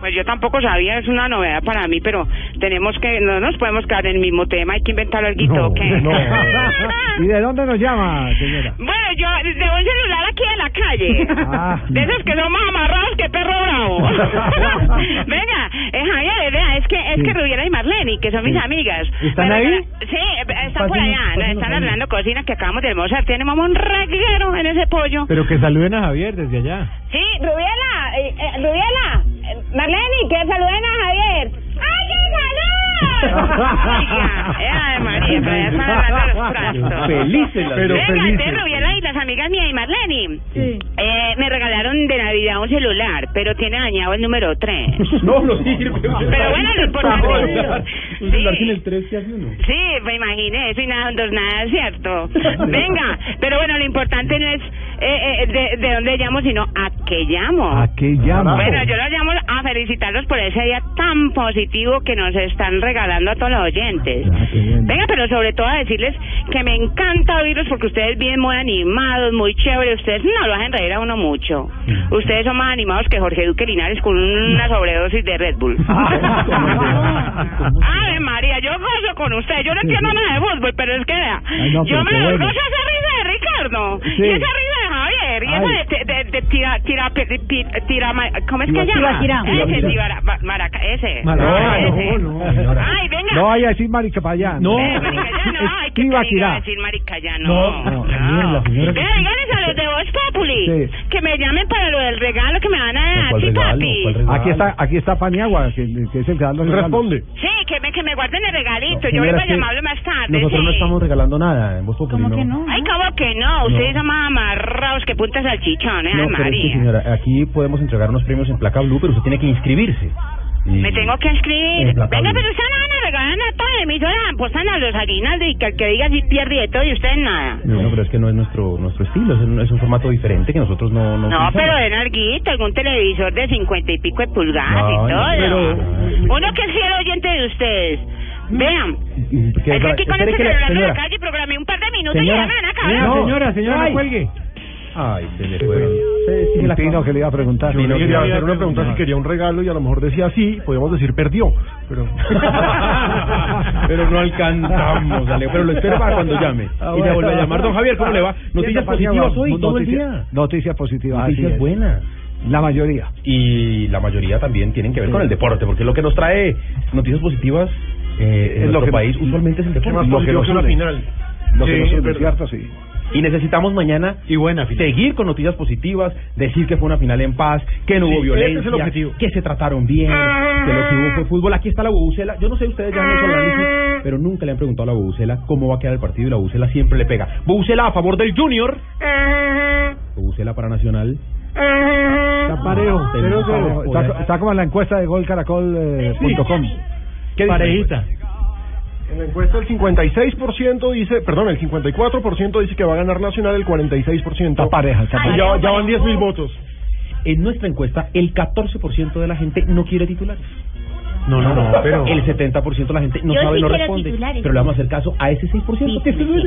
Pues yo tampoco sabía, es una novedad para mí, pero tenemos que, no nos podemos quedar en el mismo tema, hay que inventar algo, No. ¿Y de dónde nos llama, señora? Bueno, yo de un celular aquí en la calle. Ah. De esos que son más amarrados que perro bravo. Venga, eh, Javier, vea, es que es Sí. que Rubiera y Marlene, que son mis amigas. ¿Están ahí? Sí, eh, están por allá, están pásenlo. arreglando cocinas que acabamos de almorzar. Tenemos un reguero en ese pollo. Pero que saluden a Javier desde allá. Sí, Rubiela, eh, eh, Rubiela, eh, Marlene, que saluden a Javier. ¡Ay, María, los. Felices las Pero felices. Rubiela y las amigas mías y Marlene. Eh, me regalaron de Navidad un celular, pero tiene dañado el número 3. No, no sirve. Pero bueno, lo importante Un celular sin el 3 que hace uno. Sí, me imaginé, eso y nada, dos nada, ¿cierto? Venga, pero bueno, lo importante no es eh, eh, de, de dónde llamo, sino a qué llamo. ¿A qué llama? Bueno, yo los llamo a felicitarlos por ese día tan positivo que nos están regalando a todos los oyentes. Venga, pero sobre todo a decirles que me encanta oírlos porque ustedes vienen muy animados, muy chéveres. Ustedes no lo hacen reír a uno mucho. Ustedes son más animados que Jorge Duque Linares con una sobredosis de Red Bull. Ay, María, yo gozo con usted. Yo no entiendo nada de fútbol, pero es que vea, yo me gozo esa risa de Ricardo y esa risa de Javier. de riesgo de, de, tira, tira, tira, ¿cómo es que llama? Ese, ma- maraca, ese. No, no, no. Ay, venga. No vaya a decir marica para allá. No. Eh, maricayano, ay, ¿qué te iba a decir maricayano? No, no, Daniela, señora. Vea, díganles a los de Voz Populi Sí. que me llamen para lo del regalo que me van a dar, ¿Cuál sí, papi. Aquí está, aquí está Paniagua, que, que es el que da los regalos. Responde. Sí, que me, que me guarden el regalito, yo señora, vuelvo a es que llamarlo más tarde, Nosotros sí. no estamos regalando nada en Voz Populi, ¿Cómo que no? Ay, ¿cómo que no? Ustedes son más amarrados que puntas salchichones, No, ay, pero es que, María. señora, aquí podemos entregar unos premios en placa blue, pero usted tiene que inscribirse. Y- Me tengo que inscribir. Venga, pero ustedes no van a regalar nada de emisoras, apostan a los aguinaldos y que el que diga si pierde y de todo y ustedes nada. Bueno, pero es que no es nuestro nuestro estilo, es un, es un formato diferente que nosotros no... No, No, pero den alguito, algún televisor de cincuenta y pico de pulgadas No, y no, todo. pero- Uno que es fiel oyente de ustedes. Vean, es que aquí con este celular en la señora. calle programé un par de minutos Señora, y ya me van a acabar. señora, señora, señora, Ay. no cuelgue. Ay, se le fueron. Y Pino que le iba a preguntar. Yo le quería hacer una pregunta si quería un regalo y a lo mejor decía sí, podíamos decir perdió, pero Pero no alcanzamos. Pero lo espero para cuando llame. Ah, y ya bueno. vuelve a llamar. Don Javier, ¿cómo le va? Noticias positivas hoy, todo el Noticia- día. Noticias positivas. Noticias buenas. La mayoría. Y la mayoría también tienen que ver Sí. con el deporte, porque lo que nos trae noticias positivas eh, en Es lo nuestro que- país usualmente es el deporte. más Lo que nos una final. Lo que Sí, nos. ¿cierto? Sí. Y necesitamos mañana y buena seguir con noticias positivas, decir que fue una final en paz, que no Sí, hubo ese violencia, es el objetivo. que se trataron bien, que lo que hubo fue fútbol. Aquí está la Bubucela. Yo no sé ustedes ya han hecho el análisis, pero nunca le han preguntado a la Bubucela cómo va a quedar el partido y la Bubucela siempre le pega. Bubucela a favor del Junior. Bubucela para Nacional. Está parejo. Está Cero, cero. parejo. Está, está como en la encuesta de golcaracol.com. ¿Qué Parejita. En la encuesta el 56% dice, perdón, el 54% dice que va a ganar Nacional, el 46%. Está pareja, está Y pareja. ya, ya van 10 mil votos. En nuestra encuesta, el 14% de la gente no quiere titulares. No, no, no, pero- El 70% de la gente no Yo sabe, sí no quiero responde. titulares. Pero le vamos a hacer caso a ese 6%, Sí, que sí, es sí. yo.